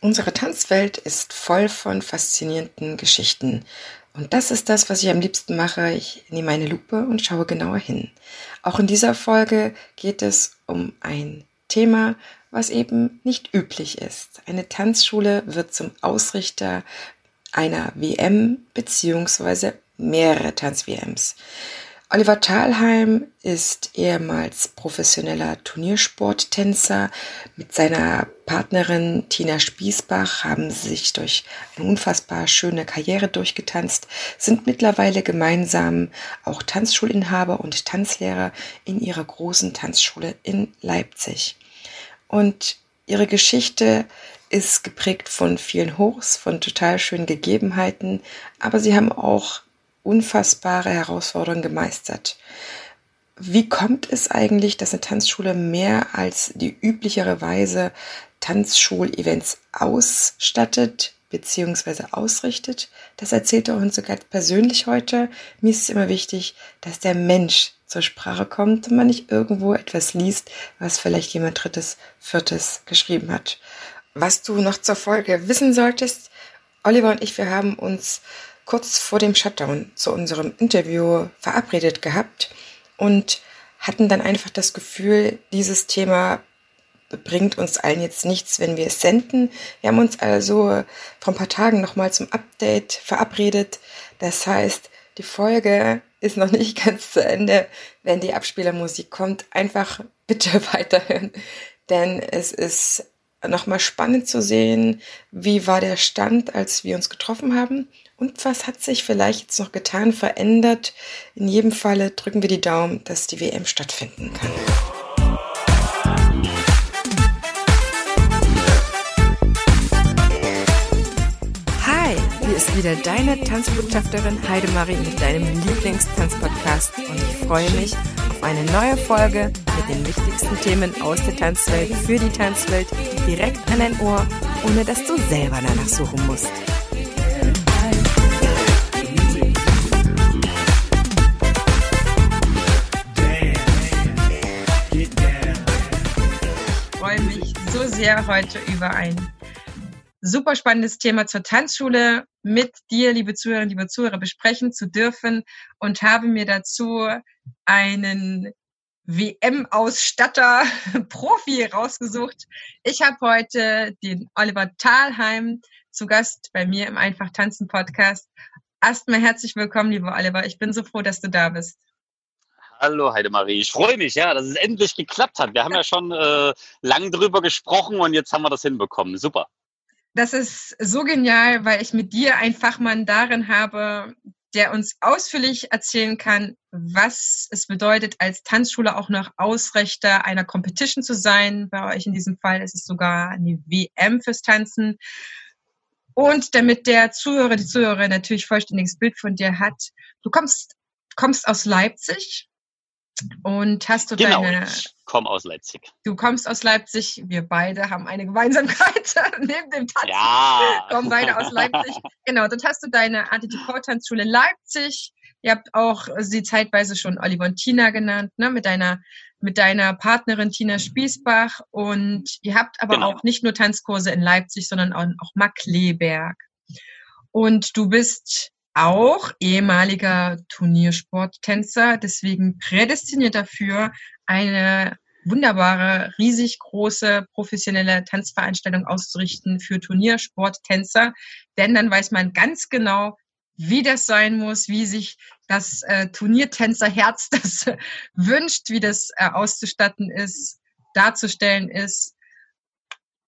Unsere Tanzwelt ist voll von faszinierenden Geschichten. Und das ist das, was ich am liebsten mache. Ich nehme eine Lupe und schaue genauer hin. Auch in dieser Folge geht es um ein Thema, was eben nicht üblich ist. Eine Tanzschule wird zum Ausrichter einer WM beziehungsweise mehrere Tanz-WMs. Oliver Thalheim ist ehemals professioneller Turniersporttänzer. Mit seiner Partnerin Tina Spiesbach haben sie sich durch eine unfassbar schöne Karriere durchgetanzt, sind mittlerweile gemeinsam auch Tanzschulinhaber und Tanzlehrer in ihrer großen Tanzschule in Leipzig. Und ihre Geschichte ist geprägt von vielen Hochs, von total schönen Gegebenheiten, aber sie haben auch unfassbare Herausforderungen gemeistert. Wie kommt es eigentlich, dass eine Tanzschule mehr als die üblichere Weise Tanzschulevents ausstattet bzw. ausrichtet? Das erzählt er uns sogar persönlich heute. Mir ist es immer wichtig, dass der Mensch zur Sprache kommt und man nicht irgendwo etwas liest, was vielleicht jemand drittes, viertes geschrieben hat. Was du noch zur Folge wissen solltest, Oliver und ich, wir haben uns kurz vor dem Shutdown zu unserem Interview verabredet gehabt und hatten dann einfach das Gefühl, dieses Thema bringt uns allen jetzt nichts, wenn wir es senden. Wir haben uns also vor ein paar Tagen nochmal zum Update verabredet. Das heißt, die Folge ist noch nicht ganz zu Ende. Wenn die Abspielermusik kommt, einfach bitte weiterhören, denn es ist nochmal spannend zu sehen, wie war der Stand, als wir uns getroffen haben und was hat sich vielleicht jetzt noch getan, verändert. In jedem Falle drücken wir die Daumen, dass die WM stattfinden kann. Hi, hier ist wieder deine Tanzbotschafterin Heidemarie mit deinem Lieblingstanzpodcast und ich freue mich auf eine neue Folge mit den wichtigsten Themen aus der Tanzwelt für die Tanzwelt direkt an dein Ohr, ohne dass du selber danach suchen musst. Sehr heute über ein super spannendes Thema zur Tanzschule mit dir, liebe Zuhörerinnen, liebe Zuhörer, besprechen zu dürfen und habe mir dazu einen WM-Ausstatter, Profi rausgesucht. Ich habe heute den Oliver Thalheim zu Gast bei mir im Einfach Tanzen Podcast. Erstmal herzlich willkommen, lieber Oliver. Ich bin so froh, dass du da bist. Hallo Heidemarie, ich freue mich, ja, dass es endlich geklappt hat. Wir haben ja schon äh, lang drüber gesprochen und jetzt haben wir das hinbekommen. Super. Das ist so genial, weil ich mit dir einen Fachmann darin habe, der uns ausführlich erzählen kann, was es bedeutet, als Tanzschule auch noch Ausrichter einer Competition zu sein. Bei euch in diesem Fall ist es sogar eine WM fürs Tanzen. Und damit der Zuhörer, die Zuhörerin natürlich vollständiges Bild von dir hat, du kommst, kommst aus Leipzig und hast du genau, deine. Ich komme aus Leipzig. Du kommst aus Leipzig. Wir beide haben eine Gemeinsamkeit neben dem Tanzen. Ja. Kommen beide aus Leipzig. genau, dort hast du deine ATTV-Tanzschule Leipzig. Ihr habt auch sie zeitweise schon Oliver und Tina genannt, ne, mit deiner, mit deiner Partnerin Tina Spiesbach. Und ihr habt aber Genau. auch nicht nur Tanzkurse in Leipzig, sondern auch, auch Markleberg. Und du bist auch ehemaliger Turniersporttänzer, deswegen prädestiniert dafür, eine wunderbare, riesig große professionelle Tanzveranstaltung auszurichten für Turniersporttänzer. Denn dann weiß man ganz genau, wie das sein muss, wie sich das äh, Turniertänzerherz das wünscht, wie das äh, auszustatten ist, darzustellen ist.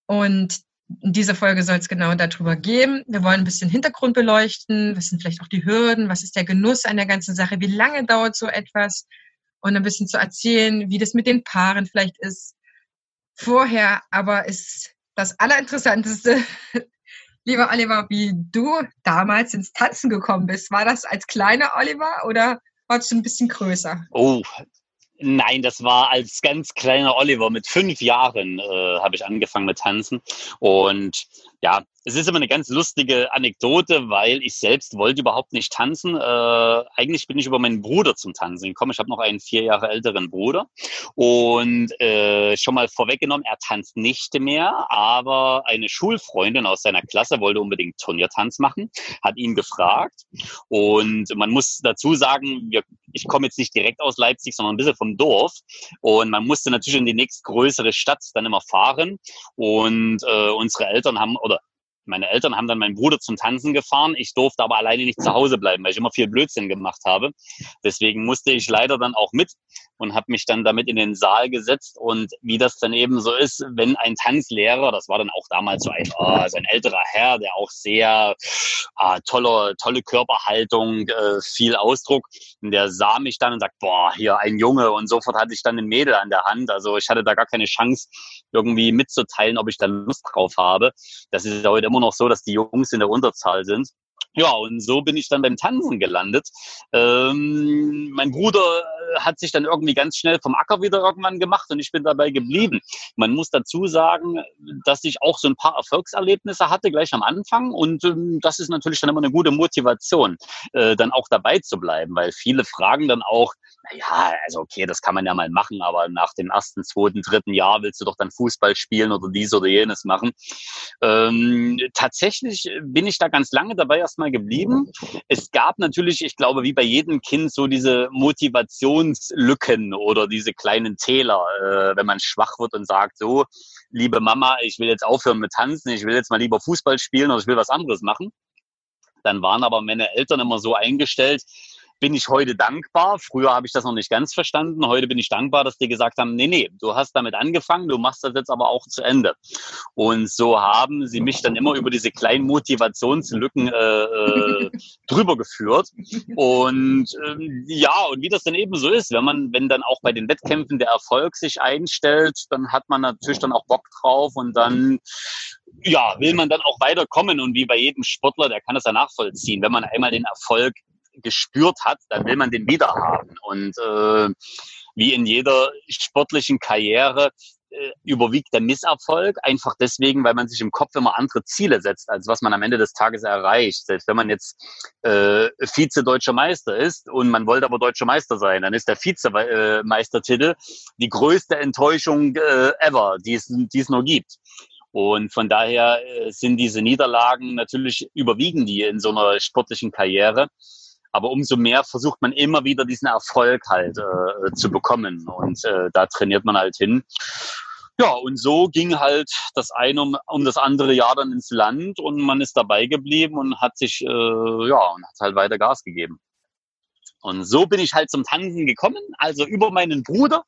Und in dieser Folge soll es genau darüber gehen. Wir wollen ein bisschen Hintergrund beleuchten. Was sind vielleicht auch die Hürden? Was ist der Genuss an der ganzen Sache? Wie lange dauert so etwas? Und ein bisschen zu erzählen, wie das mit den Paaren vielleicht ist. Vorher aber ist das Allerinteressanteste, lieber Oliver, wie du damals ins Tanzen gekommen bist. War das als kleiner Oliver oder warst du ein bisschen größer? Oh, Nein, das war als ganz kleiner Oliver. Mit fünf Jahren äh, habe ich angefangen mit Tanzen. Und ja, es ist immer eine ganz lustige Anekdote, weil ich selbst wollte überhaupt nicht tanzen. Äh, eigentlich bin ich über meinen Bruder zum Tanzen gekommen. Ich habe noch einen vier Jahre älteren Bruder. Und äh, schon mal vorweggenommen, er tanzt nicht mehr, aber eine Schulfreundin aus seiner Klasse wollte unbedingt Turniertanz machen, hat ihn gefragt. Und man muss dazu sagen, wir, ich komme jetzt nicht direkt aus Leipzig, sondern ein bisschen vom Dorf. Und man musste natürlich in die nächstgrößere Stadt dann immer fahren. Und äh, unsere Eltern haben, oder meine Eltern haben dann meinen Bruder zum Tanzen gefahren. Ich durfte aber alleine nicht zu Hause bleiben, weil ich immer viel Blödsinn gemacht habe. Deswegen musste ich leider dann auch mit und habe mich dann damit in den Saal gesetzt. Und wie das dann eben so ist, wenn ein Tanzlehrer, das war dann auch damals so ein, oh, so ein älterer Herr, der auch sehr ah, tolle, tolle Körperhaltung, äh, viel Ausdruck, und der sah mich dann und sagt, boah, hier ein Junge. Und sofort hatte ich dann ein Mädel an der Hand. Also ich hatte da gar keine Chance, irgendwie mitzuteilen, ob ich da Lust drauf habe. Das ist heute immer noch so, dass die Jungs in der Unterzahl sind. Ja, und so bin ich dann beim Tanzen gelandet. Ähm, mein Bruder hat sich dann irgendwie ganz schnell vom Acker wieder irgendwann gemacht und ich bin dabei geblieben. Man muss dazu sagen, dass ich auch so ein paar Erfolgserlebnisse hatte gleich am Anfang und ähm, das ist natürlich dann immer eine gute Motivation, äh, dann auch dabei zu bleiben, weil viele fragen dann auch, naja, also okay, das kann man ja mal machen, aber nach dem ersten, zweiten, dritten Jahr willst du doch dann Fußball spielen oder dies oder jenes machen. Ähm, tatsächlich bin ich da ganz lange dabei erstmal geblieben. Es gab natürlich, ich glaube, wie bei jedem Kind so diese Motivationslücken oder diese kleinen Täler, äh, wenn man schwach wird und sagt, so, liebe Mama, ich will jetzt aufhören mit Tanzen, ich will jetzt mal lieber Fußball spielen oder ich will was anderes machen. Dann waren aber meine Eltern immer so eingestellt, bin ich heute dankbar. Früher habe ich das noch nicht ganz verstanden. Heute bin ich dankbar, dass die gesagt haben, nee, nee, du hast damit angefangen, du machst das jetzt aber auch zu Ende. Und so haben sie mich dann immer über diese kleinen Motivationslücken äh, äh, drüber geführt. Und ähm, ja, und wie das dann eben so ist, wenn man, wenn dann auch bei den Wettkämpfen der Erfolg sich einstellt, dann hat man natürlich dann auch Bock drauf und dann ja, will man dann auch weiterkommen und wie bei jedem Sportler, der kann das ja nachvollziehen. Wenn man einmal den Erfolg gespürt hat, dann will man den wieder haben. Und äh, wie in jeder sportlichen Karriere äh, überwiegt der Misserfolg einfach deswegen, weil man sich im Kopf immer andere Ziele setzt, als was man am Ende des Tages erreicht. Selbst wenn man jetzt äh, Vize-Deutscher Meister ist und man wollte aber Deutscher Meister sein, dann ist der Vize-Meistertitel die größte Enttäuschung äh, ever, die es, die es nur gibt. Und von daher äh, sind diese Niederlagen natürlich überwiegen die in so einer sportlichen Karriere. Aber umso mehr versucht man immer wieder diesen Erfolg halt äh, zu bekommen. Und äh, da trainiert man halt hin. Ja, und so ging halt das eine um, um das andere Jahr dann ins Land und man ist dabei geblieben und hat sich, äh, ja, und hat halt weiter Gas gegeben. Und so bin ich halt zum Tanzen gekommen, also über meinen Bruder.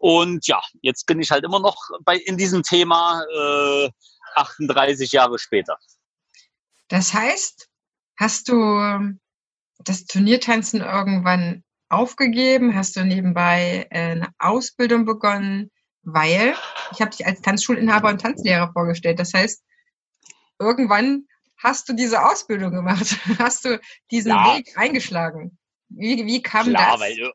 Und ja, jetzt bin ich halt immer noch bei in diesem Thema äh, 38 Jahre später. Das heißt, hast du das Turniertanzen irgendwann aufgegeben? Hast du nebenbei äh, eine Ausbildung begonnen? Weil ich habe dich als Tanzschulinhaber und Tanzlehrer vorgestellt. Das heißt, irgendwann hast du diese Ausbildung gemacht, hast du diesen ja. Weg eingeschlagen. Wie, wie kam Klar, das? Weil,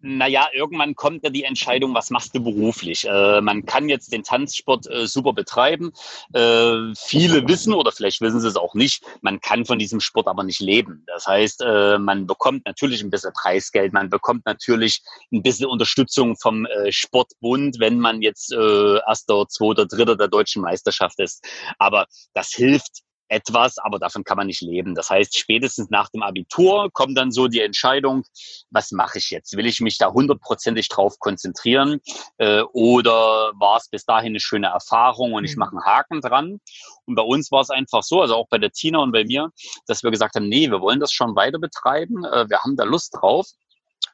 naja, irgendwann kommt ja die Entscheidung, was machst du beruflich? Äh, man kann jetzt den Tanzsport äh, super betreiben. Äh, viele wissen oder vielleicht wissen sie es auch nicht, man kann von diesem Sport aber nicht leben. Das heißt, äh, man bekommt natürlich ein bisschen Preisgeld, man bekommt natürlich ein bisschen Unterstützung vom äh, Sportbund, wenn man jetzt äh, erster, zweiter, dritter der deutschen Meisterschaft ist. Aber das hilft etwas, aber davon kann man nicht leben. Das heißt, spätestens nach dem Abitur kommt dann so die Entscheidung, was mache ich jetzt? Will ich mich da hundertprozentig drauf konzentrieren äh, oder war es bis dahin eine schöne Erfahrung und ich mhm. mache einen Haken dran? Und bei uns war es einfach so, also auch bei der Tina und bei mir, dass wir gesagt haben, nee, wir wollen das schon weiter betreiben, äh, wir haben da Lust drauf.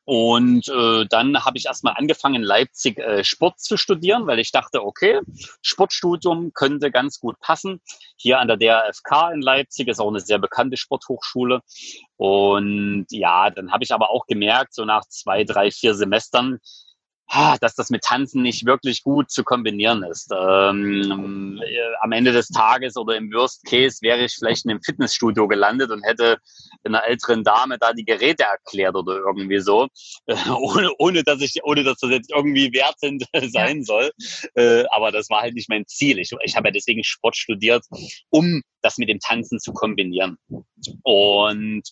Und äh, dann habe ich erstmal angefangen, in Leipzig äh, Sport zu studieren, weil ich dachte, okay, Sportstudium könnte ganz gut passen. Hier an der DRFK in Leipzig ist auch eine sehr bekannte Sporthochschule. Und ja, dann habe ich aber auch gemerkt, so nach zwei, drei, vier Semestern, dass das mit Tanzen nicht wirklich gut zu kombinieren ist. Ähm, äh, am Ende des Tages oder im Worst Case wäre ich vielleicht in einem Fitnessstudio gelandet und hätte einer älteren Dame da die Geräte erklärt oder irgendwie so, äh, ohne, ohne dass ich, ohne dass das jetzt irgendwie wertend sein soll. Äh, aber das war halt nicht mein Ziel. Ich, ich habe ja deswegen Sport studiert, um das mit dem Tanzen zu kombinieren. Und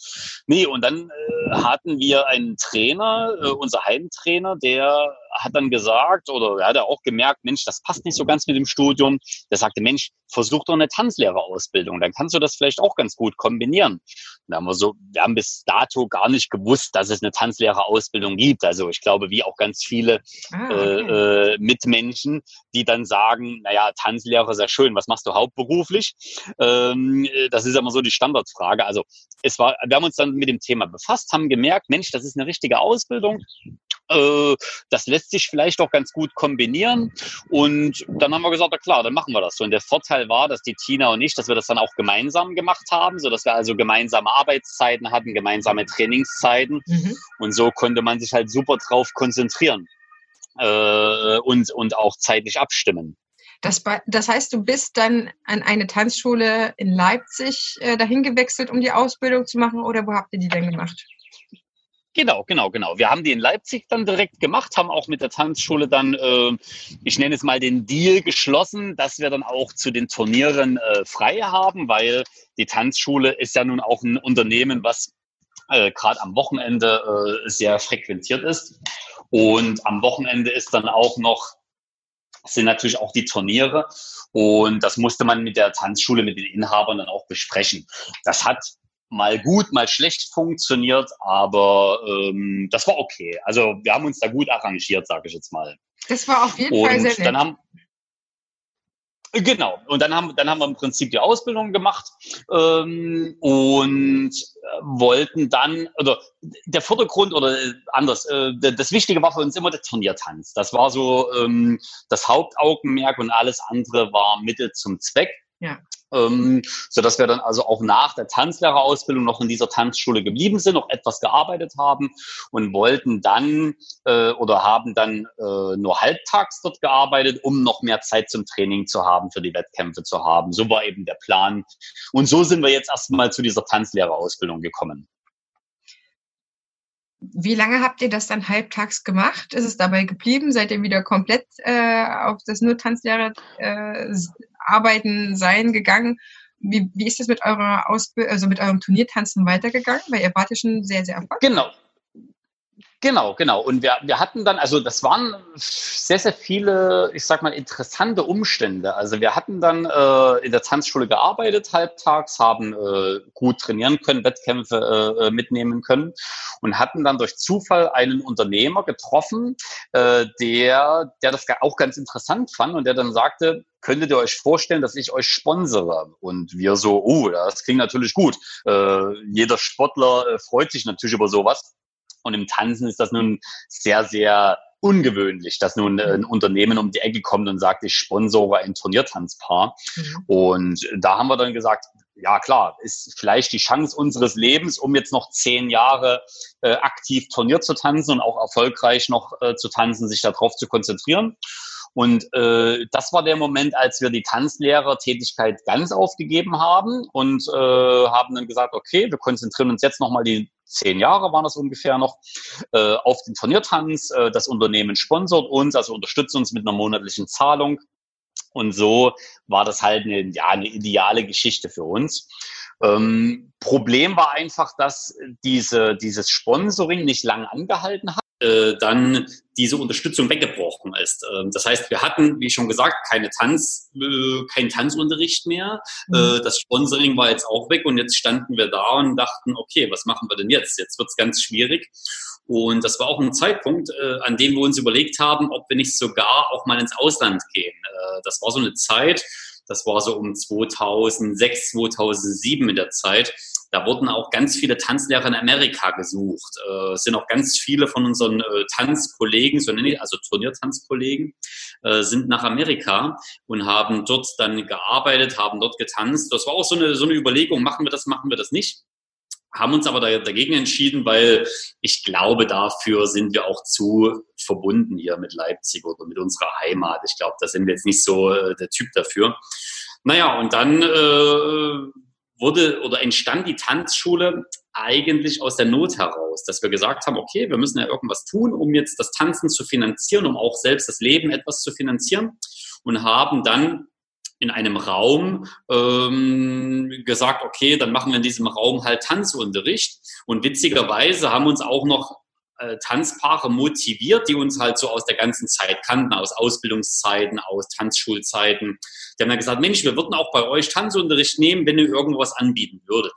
nee, und dann äh, hatten wir einen Trainer, äh, unser Heimtrainer, der hat dann gesagt, oder er hat auch gemerkt, Mensch, das passt nicht so ganz mit dem Studium. Der sagte, Mensch, versuch doch eine Tanzlehrerausbildung, dann kannst du das vielleicht auch ganz gut kombinieren. Da haben wir so, wir haben bis dato gar nicht gewusst, dass es eine Tanzlehrerausbildung gibt. Also ich glaube, wie auch ganz viele ah, okay. äh, äh, Mitmenschen, die dann sagen, naja, Tanzlehrer ist ja schön, was machst du hauptberuflich? Ähm, das ist immer so die Standardfrage. Also es war, wir haben uns dann mit dem Thema befasst, haben gemerkt, Mensch, das ist eine richtige Ausbildung. Äh, das lässt sich vielleicht auch ganz gut kombinieren. Und dann haben wir gesagt, na klar, dann machen wir das so. Und der Vorteil war, dass die Tina und ich, dass wir das dann auch gemeinsam gemacht haben, sodass wir also gemeinsame Arbeitszeiten hatten, gemeinsame Trainingszeiten. Mhm. Und so konnte man sich halt super drauf konzentrieren äh, und, und auch zeitlich abstimmen. Das, das, heißt, du bist dann an eine Tanzschule in Leipzig äh, dahin gewechselt, um die Ausbildung zu machen, oder wo habt ihr die denn gemacht? Genau, genau, genau. Wir haben die in Leipzig dann direkt gemacht, haben auch mit der Tanzschule dann, äh, ich nenne es mal den Deal geschlossen, dass wir dann auch zu den Turnieren äh, frei haben, weil die Tanzschule ist ja nun auch ein Unternehmen, was äh, gerade am Wochenende äh, sehr frequentiert ist. Und am Wochenende ist dann auch noch sind natürlich auch die Turniere. Und das musste man mit der Tanzschule, mit den Inhabern dann auch besprechen. Das hat mal gut, mal schlecht funktioniert, aber ähm, das war okay. Also wir haben uns da gut arrangiert, sage ich jetzt mal. Das war auf jeden und Fall sehr nett. Dann haben, Genau. Und dann haben, dann haben wir im Prinzip die Ausbildung gemacht ähm, und äh, wollten dann, oder der Vordergrund oder äh, anders, äh, das Wichtige war für uns immer der Turniertanz. Das war so ähm, das Hauptaugenmerk und alles andere war Mittel zum Zweck. Ja ähm, so dass wir dann also auch nach der Tanzlehrerausbildung noch in dieser Tanzschule geblieben sind, noch etwas gearbeitet haben und wollten dann äh, oder haben dann äh, nur halbtags dort gearbeitet, um noch mehr Zeit zum Training zu haben, für die Wettkämpfe zu haben. So war eben der Plan. Und so sind wir jetzt erstmal zu dieser Tanzlehrerausbildung gekommen. Wie lange habt ihr das dann halbtags gemacht? Ist es dabei geblieben? Seid ihr wieder komplett äh, auf das nur Tanzlehrer äh, Arbeiten sein gegangen. Wie, wie ist es mit eurer Ausbildung, also mit eurem Turniertanzen weitergegangen? Weil ihr wart ja schon sehr, sehr erfolgreich. Genau. Genau, genau. Und wir, wir hatten dann, also das waren sehr, sehr viele, ich sag mal, interessante Umstände. Also wir hatten dann äh, in der Tanzschule gearbeitet, halbtags, haben äh, gut trainieren können, Wettkämpfe äh, mitnehmen können und hatten dann durch Zufall einen Unternehmer getroffen, äh, der, der das auch ganz interessant fand und der dann sagte, könntet ihr euch vorstellen, dass ich euch sponsere? Und wir so, oh, das klingt natürlich gut. Äh, jeder Sportler äh, freut sich natürlich über sowas. Und im Tanzen ist das nun sehr, sehr ungewöhnlich, dass nun ein Unternehmen um die Ecke kommt und sagt, ich sponsore ein Turniertanzpaar. Mhm. Und da haben wir dann gesagt, ja klar, ist vielleicht die Chance unseres Lebens, um jetzt noch zehn Jahre äh, aktiv Turnier zu tanzen und auch erfolgreich noch äh, zu tanzen, sich darauf zu konzentrieren. Und äh, das war der Moment, als wir die Tanzlehrertätigkeit ganz aufgegeben haben und äh, haben dann gesagt, okay, wir konzentrieren uns jetzt nochmal die zehn Jahre waren das ungefähr noch, äh, auf den Turniertanz. Äh, das Unternehmen sponsert uns, also unterstützt uns mit einer monatlichen Zahlung. Und so war das halt eine, ja, eine ideale Geschichte für uns. Ähm, Problem war einfach, dass diese, dieses Sponsoring nicht lange angehalten hat äh, dann diese Unterstützung weggebrochen ist. Ähm, das heißt, wir hatten, wie schon gesagt, keine Tanz, äh, keinen Tanzunterricht mehr. Mhm. Äh, das Sponsoring war jetzt auch weg und jetzt standen wir da und dachten, okay, was machen wir denn jetzt? Jetzt wird's ganz schwierig. Und das war auch ein Zeitpunkt, äh, an dem wir uns überlegt haben, ob wir nicht sogar auch mal ins Ausland gehen. Äh, das war so eine Zeit, das war so um 2006, 2007 in der Zeit. Da wurden auch ganz viele Tanzlehrer in Amerika gesucht. Äh, es sind auch ganz viele von unseren äh, Tanzkollegen, so nenne ich, also Turniertanzkollegen, äh, sind nach Amerika und haben dort dann gearbeitet, haben dort getanzt. Das war auch so eine, so eine Überlegung, machen wir das, machen wir das nicht haben uns aber dagegen entschieden, weil ich glaube, dafür sind wir auch zu verbunden hier mit Leipzig oder mit unserer Heimat. Ich glaube, da sind wir jetzt nicht so äh, der Typ dafür. Naja, und dann äh, wurde oder entstand die Tanzschule eigentlich aus der Not heraus, dass wir gesagt haben, okay, wir müssen ja irgendwas tun, um jetzt das Tanzen zu finanzieren, um auch selbst das Leben etwas zu finanzieren und haben dann in einem Raum ähm, gesagt, okay, dann machen wir in diesem Raum halt Tanzunterricht. Und witzigerweise haben uns auch noch äh, Tanzpaare motiviert, die uns halt so aus der ganzen Zeit kannten, aus Ausbildungszeiten, aus Tanzschulzeiten. Die haben dann gesagt, Mensch, wir würden auch bei euch Tanzunterricht nehmen, wenn ihr irgendwas anbieten würdet.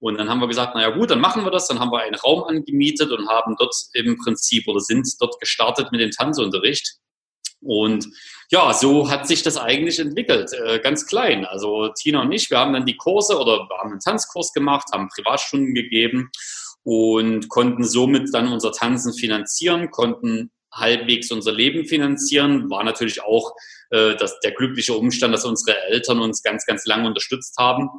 Und dann haben wir gesagt, naja gut, dann machen wir das. Dann haben wir einen Raum angemietet und haben dort im Prinzip oder sind dort gestartet mit dem Tanzunterricht. Und ja, so hat sich das eigentlich entwickelt, äh, ganz klein. Also Tina und ich, wir haben dann die Kurse oder wir haben einen Tanzkurs gemacht, haben Privatstunden gegeben und konnten somit dann unser Tanzen finanzieren, konnten halbwegs unser Leben finanzieren. War natürlich auch äh, das, der glückliche Umstand, dass unsere Eltern uns ganz, ganz lange unterstützt haben,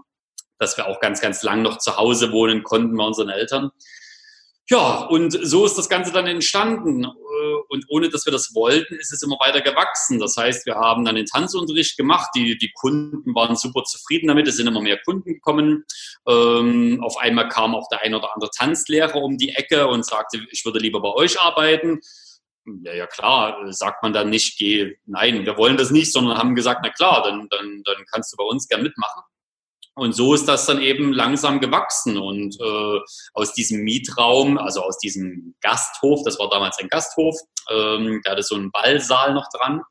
dass wir auch ganz, ganz lang noch zu Hause wohnen konnten bei unseren Eltern. Ja, und so ist das Ganze dann entstanden. Äh, und ohne dass wir das wollten, ist es immer weiter gewachsen. Das heißt, wir haben dann den Tanzunterricht gemacht. Die, die Kunden waren super zufrieden damit. Es sind immer mehr Kunden gekommen. Ähm, auf einmal kam auch der ein oder andere Tanzlehrer um die Ecke und sagte, ich würde lieber bei euch arbeiten. Ja, ja, klar, sagt man dann nicht, geh, nein, wir wollen das nicht, sondern haben gesagt, na klar, dann, dann, dann kannst du bei uns gern mitmachen. Und so ist das dann eben langsam gewachsen. Und äh, aus diesem Mietraum, also aus diesem Gasthof, das war damals ein Gasthof, ähm, da hatte so einen Ballsaal noch dran.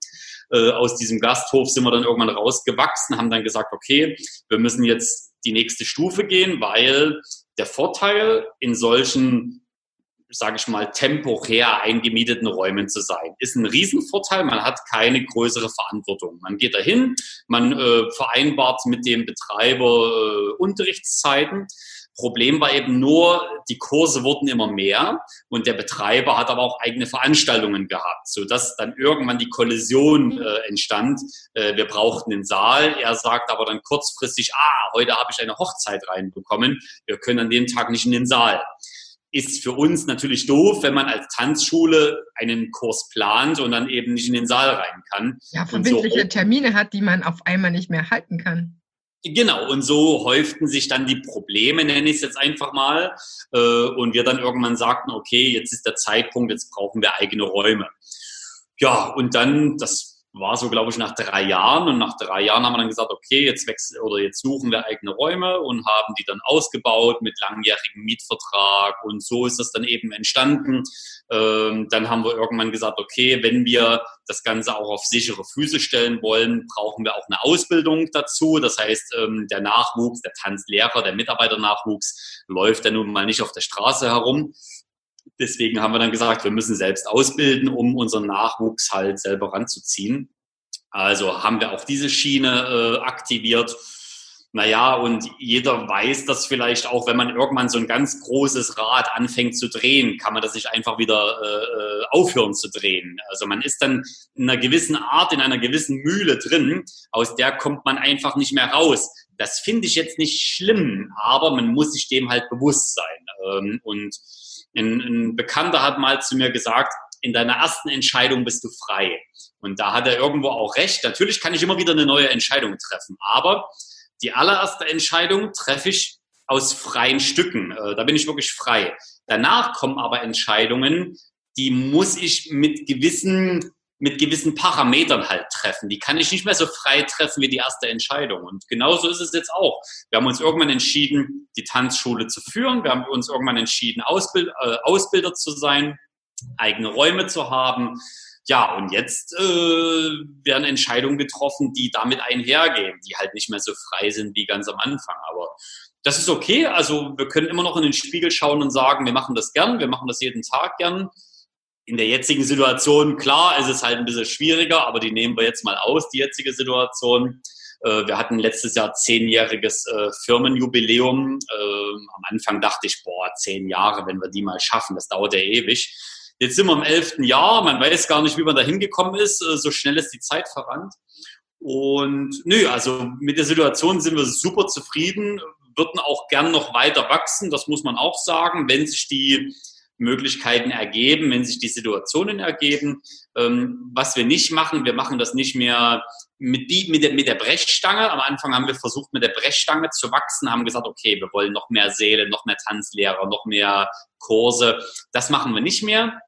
Äh, aus diesem Gasthof sind wir dann irgendwann rausgewachsen, haben dann gesagt, okay, wir müssen jetzt die nächste Stufe gehen, weil der Vorteil in solchen sage ich mal, temporär eingemieteten Räumen zu sein. Ist ein Riesenvorteil, man hat keine größere Verantwortung. Man geht dahin, man äh, vereinbart mit dem Betreiber äh, Unterrichtszeiten. Problem war eben nur, die Kurse wurden immer mehr und der Betreiber hat aber auch eigene Veranstaltungen gehabt, sodass dann irgendwann die Kollision äh, entstand. Äh, wir brauchten den Saal. Er sagt aber dann kurzfristig, ah, heute habe ich eine Hochzeit reinbekommen. Wir können an dem Tag nicht in den Saal ist für uns natürlich doof, wenn man als Tanzschule einen Kurs plant und dann eben nicht in den Saal rein kann. Ja, verbindliche so, Termine hat, die man auf einmal nicht mehr halten kann. Genau, und so häuften sich dann die Probleme, nenne ich es jetzt einfach mal. Äh, und wir dann irgendwann sagten, okay, jetzt ist der Zeitpunkt, jetzt brauchen wir eigene Räume. Ja, und dann, das war so, glaube ich, nach drei Jahren. Und nach drei Jahren haben wir dann gesagt, okay, jetzt wechseln oder jetzt suchen wir eigene Räume und haben die dann ausgebaut mit langjährigem Mietvertrag. Und so ist das dann eben entstanden. Ähm, dann haben wir irgendwann gesagt, okay, wenn wir das Ganze auch auf sichere Füße stellen wollen, brauchen wir auch eine Ausbildung dazu. Das heißt, ähm, der Nachwuchs, der Tanzlehrer, der Mitarbeiternachwuchs läuft ja nun mal nicht auf der Straße herum, deswegen haben wir dann gesagt, wir müssen selbst ausbilden, um unseren Nachwuchs halt selber ranzuziehen. Also haben wir auch diese Schiene äh, aktiviert. Naja, und jeder weiß das vielleicht auch, wenn man irgendwann so ein ganz großes Rad anfängt zu drehen, kann man das nicht einfach wieder äh, aufhören zu drehen. Also man ist dann in einer gewissen Art, in einer gewissen Mühle drin, aus der kommt man einfach nicht mehr raus. Das finde ich jetzt nicht schlimm, aber man muss sich dem halt bewusst sein. Ähm, und ein, ein Bekannter hat mal zu mir gesagt, in deiner ersten Entscheidung bist du frei. Und da hat er irgendwo auch recht. Natürlich kann ich immer wieder eine neue Entscheidung treffen. Aber die allererste Entscheidung treffe ich aus freien Stücken. Äh, da bin ich wirklich frei. Danach kommen aber Entscheidungen, die muss ich mit gewissen mit gewissen Parametern halt treffen. Die kann ich nicht mehr so frei treffen wie die erste Entscheidung. Und genauso ist es jetzt auch. Wir haben uns irgendwann entschieden, die Tanzschule zu führen. Wir haben uns irgendwann entschieden, Ausbild, äh, Ausbilder zu sein, eigene Räume zu haben. Ja, und jetzt äh, werden Entscheidungen getroffen, die damit einhergehen, die halt nicht mehr so frei sind wie ganz am Anfang. Aber das ist okay. Also wir können immer noch in den Spiegel schauen und sagen, wir machen das gern, wir machen das jeden Tag gern in der jetzigen Situation, klar, ist es halt ein bisschen schwieriger, aber die nehmen wir jetzt mal aus, die jetzige Situation. Äh, wir hatten letztes Jahr zehnjähriges äh, Firmenjubiläum. Ähm, am Anfang dachte ich, boah, zehn Jahre, wenn wir die mal schaffen, das dauert ja ewig. Jetzt sind wir im elften Jahr, man weiß gar nicht, wie man da hingekommen ist, äh, so schnell ist die Zeit verrannt. Und nö, also mit der Situation sind wir super zufrieden, würden auch gern noch weiter wachsen, das muss man auch sagen, wenn sich die Möglichkeiten ergeben, wenn sich die Situationen ergeben. Ähm, was wir nicht machen, wir machen das nicht mehr mit, die, mit, der, mit der Brechstange. Am Anfang haben wir versucht, mit der Brechstange zu wachsen, haben gesagt, okay, wir wollen noch mehr Säle, noch mehr Tanzlehrer, noch mehr Kurse. Das machen wir nicht mehr.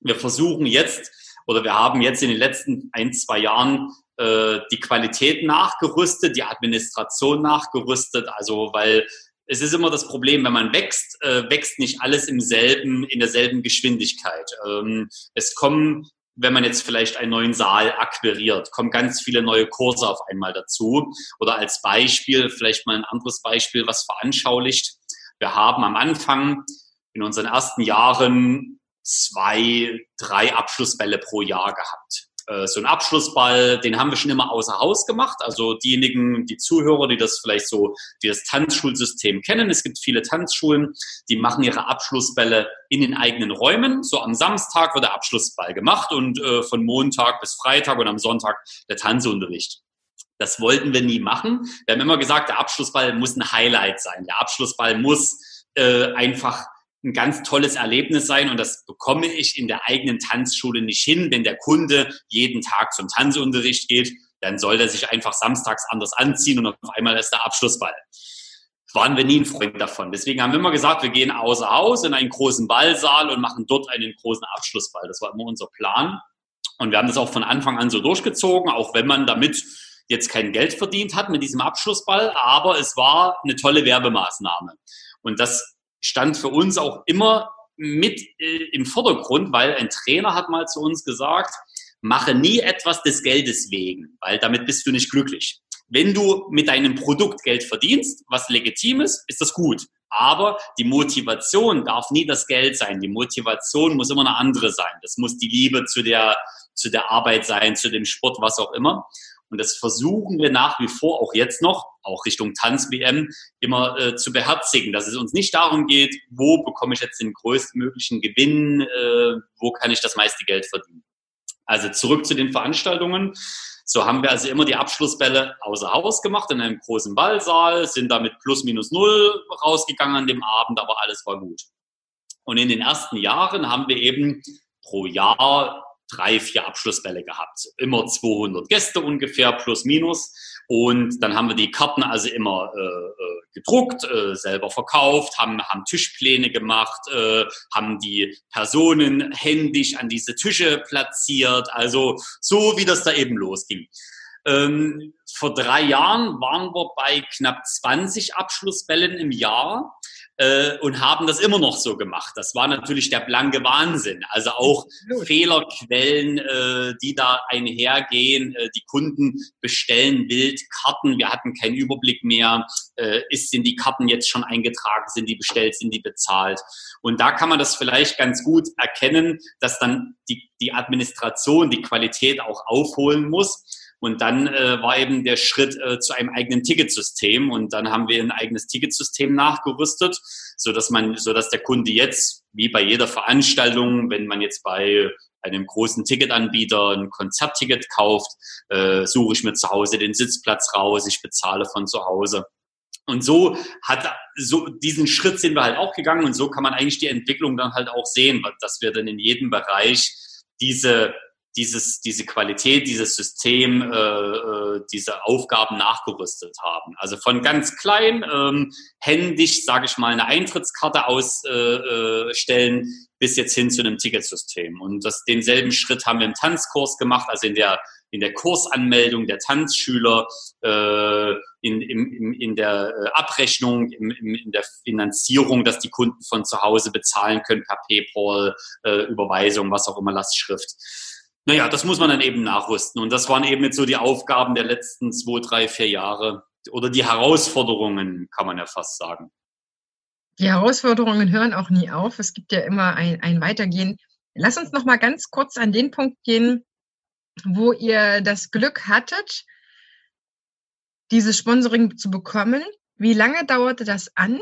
Wir versuchen jetzt oder wir haben jetzt in den letzten ein, zwei Jahren äh, die Qualität nachgerüstet, die Administration nachgerüstet, also weil es ist immer das Problem, wenn man wächst, äh, wächst nicht alles im selben, in derselben Geschwindigkeit. Ähm, es kommen, wenn man jetzt vielleicht einen neuen Saal akquiriert, kommen ganz viele neue Kurse auf einmal dazu. Oder als Beispiel, vielleicht mal ein anderes Beispiel, was veranschaulicht. Wir haben am Anfang in unseren ersten Jahren zwei, drei Abschlussbälle pro Jahr gehabt. Äh, so ein Abschlussball, den haben wir schon immer außer Haus gemacht. Also diejenigen, die Zuhörer, die das vielleicht so, die das Tanzschulsystem kennen. Es gibt viele Tanzschulen, die machen ihre Abschlussbälle in den eigenen Räumen. So am Samstag wird der Abschlussball gemacht und äh, von Montag bis Freitag und am Sonntag der Tanzunterricht. Das wollten wir nie machen. Wir haben immer gesagt, der Abschlussball muss ein Highlight sein. Der Abschlussball muss äh, einfach ein ganz tolles Erlebnis sein und das bekomme ich in der eigenen Tanzschule nicht hin. Wenn der Kunde jeden Tag zum Tanzunterricht geht, dann soll er sich einfach samstags anders anziehen und auf einmal ist der Abschlussball. Waren wir nie ein Freund davon. Deswegen haben wir immer gesagt, wir gehen außer Haus in einen großen Ballsaal und machen dort einen großen Abschlussball. Das war immer unser Plan. Und wir haben das auch von Anfang an so durchgezogen, auch wenn man damit jetzt kein Geld verdient hat mit diesem Abschlussball, aber es war eine tolle Werbemaßnahme. Und das stand für uns auch immer mit äh, im Vordergrund, weil ein Trainer hat mal zu uns gesagt, mache nie etwas des Geldes wegen, weil damit bist du nicht glücklich. Wenn du mit deinem Produkt Geld verdienst, was legitim ist, ist das gut. Aber die Motivation darf nie das Geld sein. Die Motivation muss immer eine andere sein. Das muss die Liebe zu der, zu der Arbeit sein, zu dem Sport, was auch immer. Und das versuchen wir nach wie vor, auch jetzt noch, auch Richtung Tanz-WM, immer äh, zu beherzigen, dass es uns nicht darum geht, wo bekomme ich jetzt den größtmöglichen Gewinn, äh, wo kann ich das meiste Geld verdienen. Also zurück zu den Veranstaltungen. So haben wir also immer die Abschlussbälle außer Haus gemacht in einem großen Ballsaal, sind damit plus minus null rausgegangen an dem Abend, aber alles war gut. Und in den ersten Jahren haben wir eben pro Jahr drei, vier Abschlussbälle gehabt. Immer 200 Gäste ungefähr, plus minus. Und dann haben wir die Karten also immer äh, äh, gedruckt, äh, selber verkauft, haben, haben Tischpläne gemacht, äh, haben die Personen händisch an diese Tische platziert. Also so, wie das da eben losging. Ähm, vor drei Jahren waren wir bei knapp 20 Abschlussbällen im Jahr äh, und haben das immer noch so gemacht. Das war natürlich der blanke Wahnsinn. Also auch Fehlerquellen, äh, die da einhergehen. Äh, die Kunden bestellen wild Karten. Wir hatten keinen Überblick mehr. Äh, ist, sind die Karten jetzt schon eingetragen? Sind die bestellt? Sind die bezahlt? Und da kann man das vielleicht ganz gut erkennen, dass dann die, die Administration die Qualität auch aufholen muss. Und dann äh, war eben der Schritt äh, zu einem eigenen Ticketsystem und dann haben wir ein eigenes Ticketsystem nachgerüstet, so dass man, so der Kunde jetzt, wie bei jeder Veranstaltung, wenn man jetzt bei einem großen Ticketanbieter ein Konzertticket kauft, äh, suche ich mir zu Hause den Sitzplatz raus, ich bezahle von zu Hause. Und so hat so diesen Schritt sind wir halt auch gegangen und so kann man eigentlich die Entwicklung dann halt auch sehen, dass wir dann in jedem Bereich diese dieses, diese Qualität, dieses System, äh, äh, diese Aufgaben nachgerüstet haben. Also von ganz klein, ähm, händisch, sage ich mal, eine Eintrittskarte ausstellen, äh, bis jetzt hin zu einem Ticketsystem. Und das, denselben Schritt haben wir im Tanzkurs gemacht, also in der in der Kursanmeldung der Tanzschüler, äh, in, in, in der äh, Abrechnung, in, in der Finanzierung, dass die Kunden von zu Hause bezahlen können per PayPal, äh, Überweisung, was auch immer, Lastschrift. Naja, das muss man dann eben nachrüsten. Und das waren eben jetzt so die Aufgaben der letzten zwei, drei, vier Jahre oder die Herausforderungen, kann man ja fast sagen. Die Herausforderungen hören auch nie auf. Es gibt ja immer ein, ein Weitergehen. Lass uns noch mal ganz kurz an den Punkt gehen, wo ihr das Glück hattet, dieses Sponsoring zu bekommen. Wie lange dauerte das an?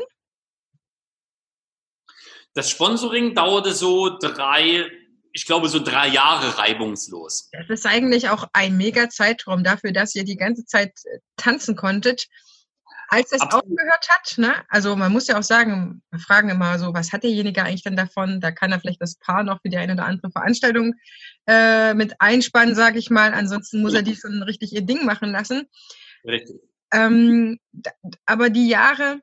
Das Sponsoring dauerte so drei, ich glaube, so drei Jahre reibungslos. Das ist eigentlich auch ein mega Zeitraum dafür, dass ihr die ganze Zeit äh, tanzen konntet. als es Absolut. aufgehört hat, ne? also man muss ja auch sagen, wir fragen immer so, was hat derjenige eigentlich denn davon? Da kann er vielleicht das Paar noch für die eine oder andere Veranstaltung äh, mit einspannen, sage ich mal. Ansonsten muss er die schon richtig ihr Ding machen lassen. Richtig. Ähm, aber die Jahre,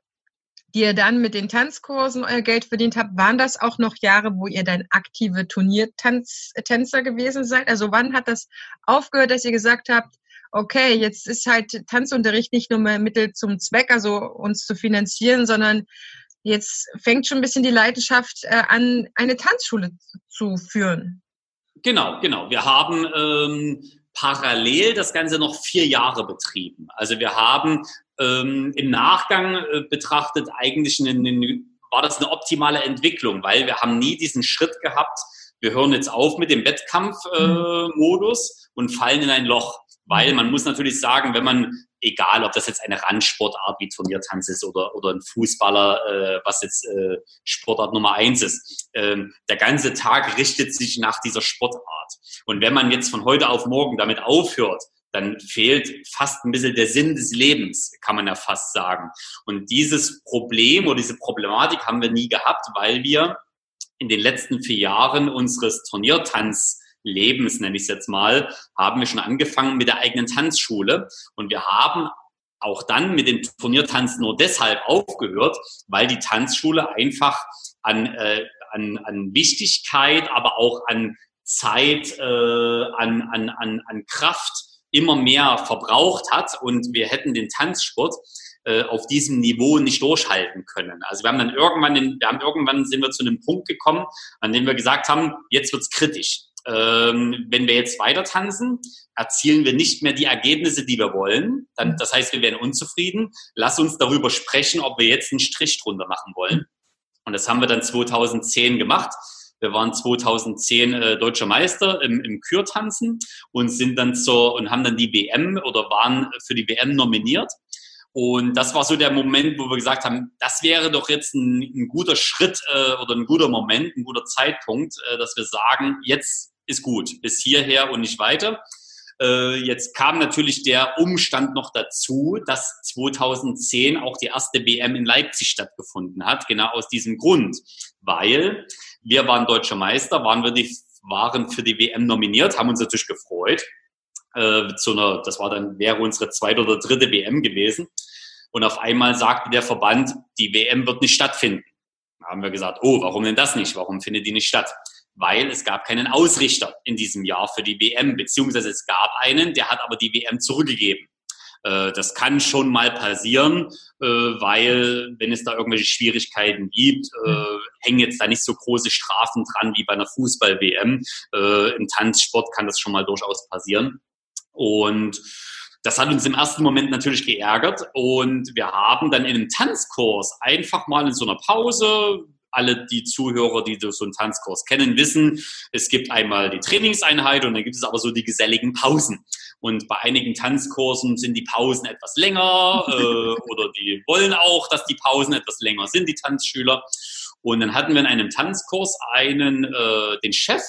die ihr dann mit den Tanzkursen euer Geld verdient habt, waren das auch noch Jahre, wo ihr dann aktive Turniertänzer gewesen seid? Also wann hat das aufgehört, dass ihr gesagt habt, okay, jetzt ist halt Tanzunterricht nicht nur mehr Mittel zum Zweck, also uns zu finanzieren, sondern jetzt fängt schon ein bisschen die Leidenschaft äh, an, eine Tanzschule zu führen. Genau, genau. Wir haben ähm, parallel das Ganze noch vier Jahre betrieben. Also wir haben ähm, im Nachgang äh, betrachtet eigentlich eine, eine, war das eine optimale Entwicklung, weil wir haben nie diesen Schritt gehabt, wir hören jetzt auf mit dem Wettkampfmodus äh, und fallen in ein Loch. Weil man muss natürlich sagen, wenn man, egal ob das jetzt eine Randsportart wie Turniertanz ist oder, oder ein Fußballer, äh, was jetzt äh, Sportart Nummer eins ist, ähm, der ganze Tag richtet sich nach dieser Sportart. Und wenn man jetzt von heute auf morgen damit aufhört, dann fehlt fast ein bisschen der Sinn des Lebens, kann man ja fast sagen. Und dieses Problem oder diese Problematik haben wir nie gehabt, weil wir in den letzten vier Jahren unseres Turniertanz Lebens, nenne ich es jetzt mal, haben wir schon angefangen mit der eigenen Tanzschule. Und wir haben auch dann mit dem Turniertanz nur deshalb aufgehört, weil die Tanzschule einfach an, äh, an, an Wichtigkeit, aber auch an Zeit, äh, an, an, an, an Kraft immer mehr verbraucht hat und wir hätten den Tanzsport äh, auf diesem Niveau nicht durchhalten können. Also wir haben dann irgendwann, in, wir haben irgendwann sind wir zu einem Punkt gekommen, an dem wir gesagt haben, jetzt wird's kritisch ähm, wenn wir jetzt weiter tanzen, erzielen wir nicht mehr die Ergebnisse, die wir wollen. Dann, mhm. das heißt, wir werden unzufrieden. Lass uns darüber sprechen, ob wir jetzt einen Strich drunter machen wollen. Und das haben wir dann 2010 gemacht. Wir waren 2010 äh, deutscher Meister im, im Kürtanzen und sind dann zur und haben dann die WM oder waren für die WM nominiert. Und das war so der Moment, wo wir gesagt haben, das wäre doch jetzt ein, ein guter Schritt äh, oder ein guter Moment, ein guter Zeitpunkt, äh, dass wir sagen, jetzt ist gut, bis hierher und nicht weiter. Äh, jetzt kam natürlich der Umstand noch dazu, dass 2010 auch die erste WM in Leipzig stattgefunden hat, genau aus diesem Grund, weil wir waren deutscher Meister, waren wir die, waren für die WM nominiert, haben uns natürlich gefreut. Äh, zu einer, das war dann wäre unsere zweite oder dritte WM gewesen. Und auf einmal sagte der Verband, die WM wird nicht stattfinden. Da haben wir gesagt, oh, warum denn das nicht? Warum findet die nicht statt? weil es gab keinen Ausrichter in diesem Jahr für die WM, beziehungsweise es gab einen, der hat aber die WM zurückgegeben. Äh, das kann schon mal passieren, äh, weil wenn es da irgendwelche Schwierigkeiten gibt, äh, mhm. hängen jetzt da nicht so große Strafen dran wie bei einer Fußball-WM. Im Tanzsport kann das schon mal durchaus passieren. Und das hat uns im ersten Moment natürlich geärgert und wir haben dann in einem Tanzkurs einfach mal in so einer Pause, alle die Zuhörer, die so einen Tanzkurs kennen, wissen, es gibt einmal die Trainingseinheit und dann gibt es aber so die geselligen Pausen. Und bei einigen Tanzkursen sind die Pausen etwas länger äh, oder die wollen auch, dass die Pausen etwas länger sind, die Tanzschüler. Und dann hatten wir in einem Tanzkurs einen, äh, den Chef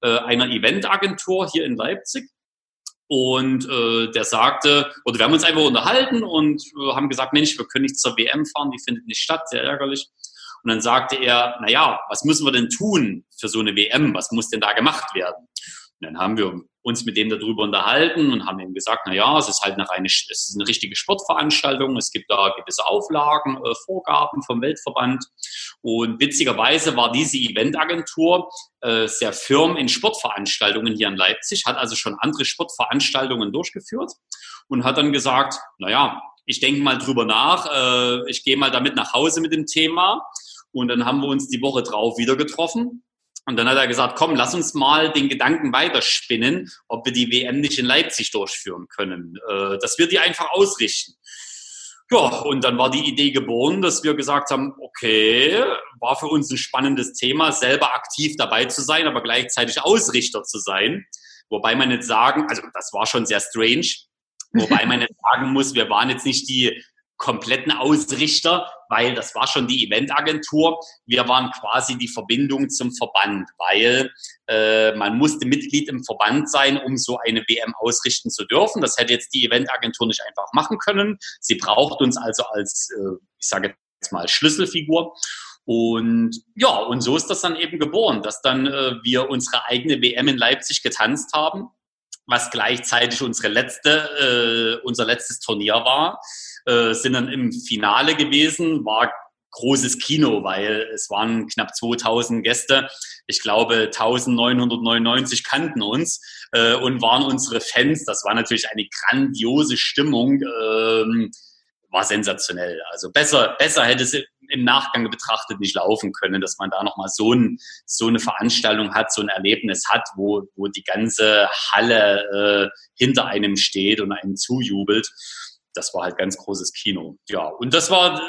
äh, einer Eventagentur hier in Leipzig. Und äh, der sagte, oder wir haben uns einfach unterhalten und äh, haben gesagt, Mensch, wir können nicht zur WM fahren, die findet nicht statt, sehr ärgerlich. Und dann sagte er, na ja, was müssen wir denn tun für so eine WM? Was muss denn da gemacht werden? Und dann haben wir uns mit dem darüber unterhalten und haben ihm gesagt, na ja, es ist halt eine reine, es ist eine richtige Sportveranstaltung. Es gibt da gewisse Auflagen, äh, Vorgaben vom Weltverband. Und witzigerweise war diese Eventagentur äh, sehr firm in Sportveranstaltungen hier in Leipzig, hat also schon andere Sportveranstaltungen durchgeführt und hat dann gesagt, na ja, ich denke mal drüber nach, äh, ich gehe mal damit nach Hause mit dem Thema. Und dann haben wir uns die Woche drauf wieder getroffen. Und dann hat er gesagt, komm, lass uns mal den Gedanken weiterspinnen, ob wir die WM nicht in Leipzig durchführen können. Äh, dass wir die einfach ausrichten. Ja, und dann war die Idee geboren, dass wir gesagt haben, okay, war für uns ein spannendes Thema, selber aktiv dabei zu sein, aber gleichzeitig Ausrichter zu sein. Wobei man nicht sagen, also das war schon sehr strange, Wobei man jetzt sagen muss, wir waren jetzt nicht die kompletten Ausrichter, weil das war schon die Eventagentur. Wir waren quasi die Verbindung zum Verband, weil äh, man musste Mitglied im Verband sein, um so eine WM ausrichten zu dürfen. Das hätte jetzt die Eventagentur nicht einfach machen können. Sie braucht uns also als, äh, ich sage jetzt mal, Schlüsselfigur. Und ja, und so ist das dann eben geboren, dass dann äh, wir unsere eigene WM in Leipzig getanzt haben, was gleichzeitig unsere letzte, äh, unser letztes Turnier war äh, sind dann im Finale gewesen, war großes Kino, weil es waren knapp 2000 Gäste. Ich glaube, 1999 kannten uns äh, und waren unsere Fans. Das war natürlich eine grandiose Stimmung, ähm, war sensationell. Also besser, besser hätte es im Nachgang betrachtet nicht laufen können, dass man da nochmal so, ein, so eine Veranstaltung hat, so ein Erlebnis hat, wo, wo die ganze Halle äh, hinter einem steht und einem zujubelt das war halt ganz großes Kino. Ja, und das war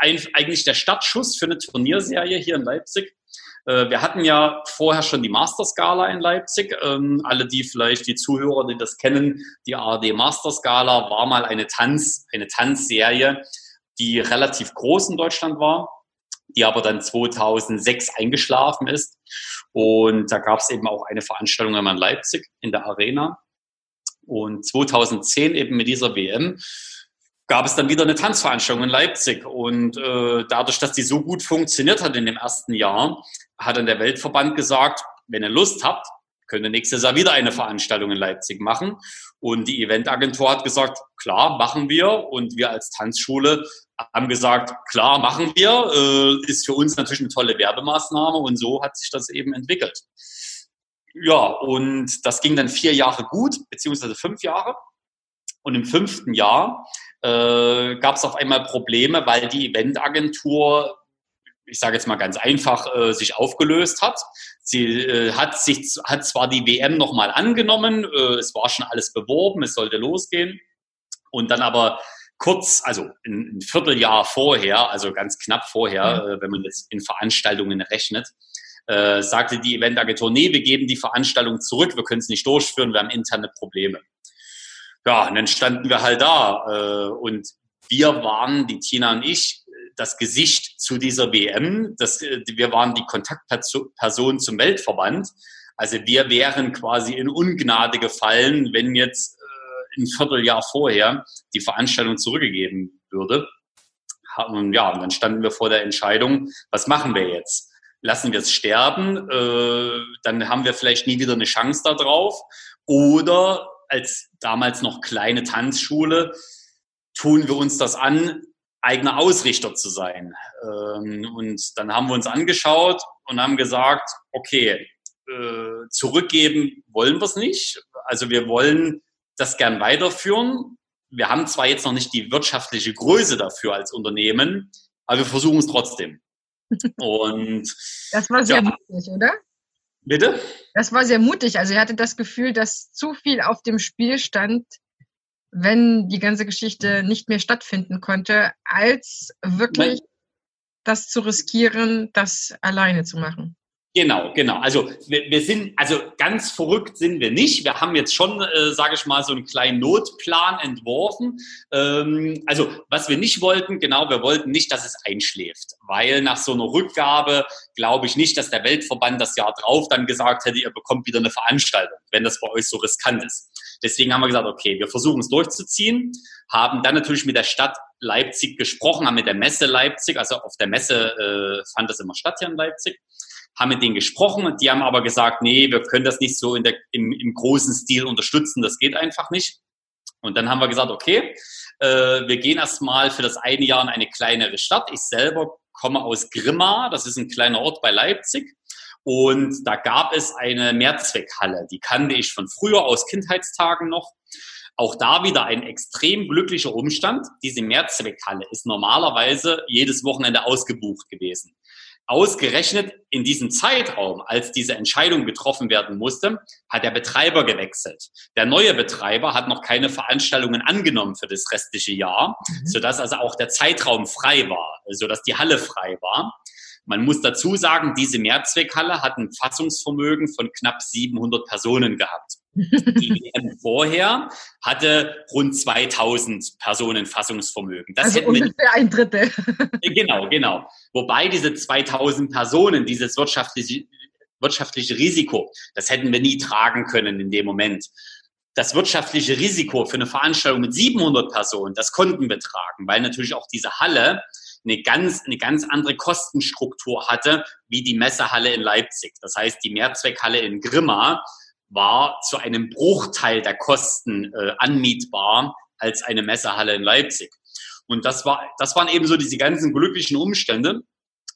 äh, eigentlich der Startschuss für eine Turnierserie hier in Leipzig. Äh, wir hatten ja vorher schon die Masters Gala in Leipzig. Ähm, alle, die vielleicht die Zuhörer, die das kennen, die ARD Masters Gala war mal eine Tanz, eine Tanzserie, die relativ groß in Deutschland war, die aber dann 2006 eingeschlafen ist. Und da gab es eben auch eine Veranstaltung in Leipzig in der Arena. Und 2010 eben mit dieser WM gab es dann wieder eine Tanzveranstaltung in Leipzig. Und äh, dadurch, dass die so gut funktioniert hat in dem ersten Jahr, hat dann der Weltverband gesagt, wenn ihr Lust habt, könnt ihr nächstes Jahr wieder eine Veranstaltung in Leipzig machen. Und die Eventagentur hat gesagt, klar, machen wir. Und wir als Tanzschule haben gesagt, klar, machen wir. Äh, ist für uns natürlich eine tolle Werbemaßnahme. Und so hat sich das eben entwickelt. Ja, und das ging dann vier Jahre gut, beziehungsweise fünf Jahre. Und im fünften Jahr äh, gab es auf einmal Probleme, weil die Eventagentur, ich sage jetzt mal ganz einfach, äh, sich aufgelöst hat. Sie äh, hat sich hat zwar die WM nochmal angenommen, äh, es war schon alles beworben, es sollte losgehen. Und dann aber kurz, also ein, ein Vierteljahr vorher, also ganz knapp vorher, mhm. äh, wenn man jetzt in Veranstaltungen rechnet, äh, sagte die Eventagentur, nee, wir geben die Veranstaltung zurück, wir können es nicht durchführen, wir haben interne Probleme ja, und dann standen wir halt da äh, und wir waren, die Tina und ich, das Gesicht zu dieser WM. Das, äh, wir waren die Kontaktperson zum Weltverband. Also wir wären quasi in Ungnade gefallen, wenn jetzt äh, ein Vierteljahr vorher die Veranstaltung zurückgegeben würde. Und ja, und dann standen wir vor der Entscheidung, was machen wir jetzt? Lassen wir es sterben, äh, dann haben wir vielleicht nie wieder eine Chance darauf. Oder als damals noch kleine Tanzschule tun wir uns das an, eigener Ausrichter zu sein. Ähm, und dann haben wir uns angeschaut und haben gesagt, okay, äh, zurückgeben wollen wir es nicht. Also wir wollen das gern weiterführen. Wir haben zwar jetzt noch nicht die wirtschaftliche Größe dafür als Unternehmen, aber wir versuchen es trotzdem. Und das war sehr ja, mutig, oder? Bitte? Das war sehr mutig. Also er hatte das Gefühl, dass zu viel auf dem Spiel stand, wenn die ganze Geschichte nicht mehr stattfinden konnte, als wirklich Nein. das zu riskieren, das alleine zu machen. Genau, genau. Also wir, wir, sind, also ganz verrückt sind wir nicht. Wir haben jetzt schon, äh, sage ich mal, so einen kleinen Notplan entworfen. Ähm, also was wir nicht wollten, genau, wir wollten nicht, dass es einschläft, weil nach so einer Rückgabe glaube ich nicht, dass der Weltverband das Jahr drauf dann gesagt hätte, ihr bekommt wieder eine Veranstaltung, wenn das bei euch so riskant ist. Deswegen haben wir gesagt, okay, wir versuchen es durchzuziehen, haben dann natürlich mit der Stadt Leipzig gesprochen, haben mit der Messe Leipzig, also auf der Messe äh, fand das immer statt hier in Leipzig haben mit denen gesprochen und die haben aber gesagt, nee, wir können das nicht so in der, im, im großen Stil unterstützen, das geht einfach nicht. Und dann haben wir gesagt, okay, äh, wir gehen erstmal für das eine Jahr in eine kleinere Stadt. Ich selber komme aus Grimma, das ist ein kleiner Ort bei Leipzig. Und da gab es eine Mehrzweckhalle, die kannte ich von früher aus Kindheitstagen noch. Auch da wieder ein extrem glücklicher Umstand. Diese Mehrzweckhalle ist normalerweise jedes Wochenende ausgebucht gewesen. Ausgerechnet in diesem Zeitraum, als diese Entscheidung getroffen werden musste, hat der Betreiber gewechselt. Der neue Betreiber hat noch keine Veranstaltungen angenommen für das restliche Jahr, mhm. sodass also auch der Zeitraum frei war, sodass die Halle frei war. Man muss dazu sagen, diese Mehrzweckhalle hat ein Fassungsvermögen von knapp 700 Personen gehabt. Die WM vorher hatte rund 2000 Personen Fassungsvermögen. Das also ungefähr ein Drittel. Genau, genau. Wobei diese 2000 Personen, dieses wirtschaftliche, wirtschaftliche Risiko, das hätten wir nie tragen können in dem Moment. Das wirtschaftliche Risiko für eine Veranstaltung mit 700 Personen, das konnten wir tragen, weil natürlich auch diese Halle eine ganz, eine ganz andere Kostenstruktur hatte wie die Messehalle in Leipzig. Das heißt, die Mehrzweckhalle in Grimma war zu einem Bruchteil der Kosten äh, anmietbar als eine Messehalle in Leipzig. Und das war, das waren eben so diese ganzen glücklichen Umstände,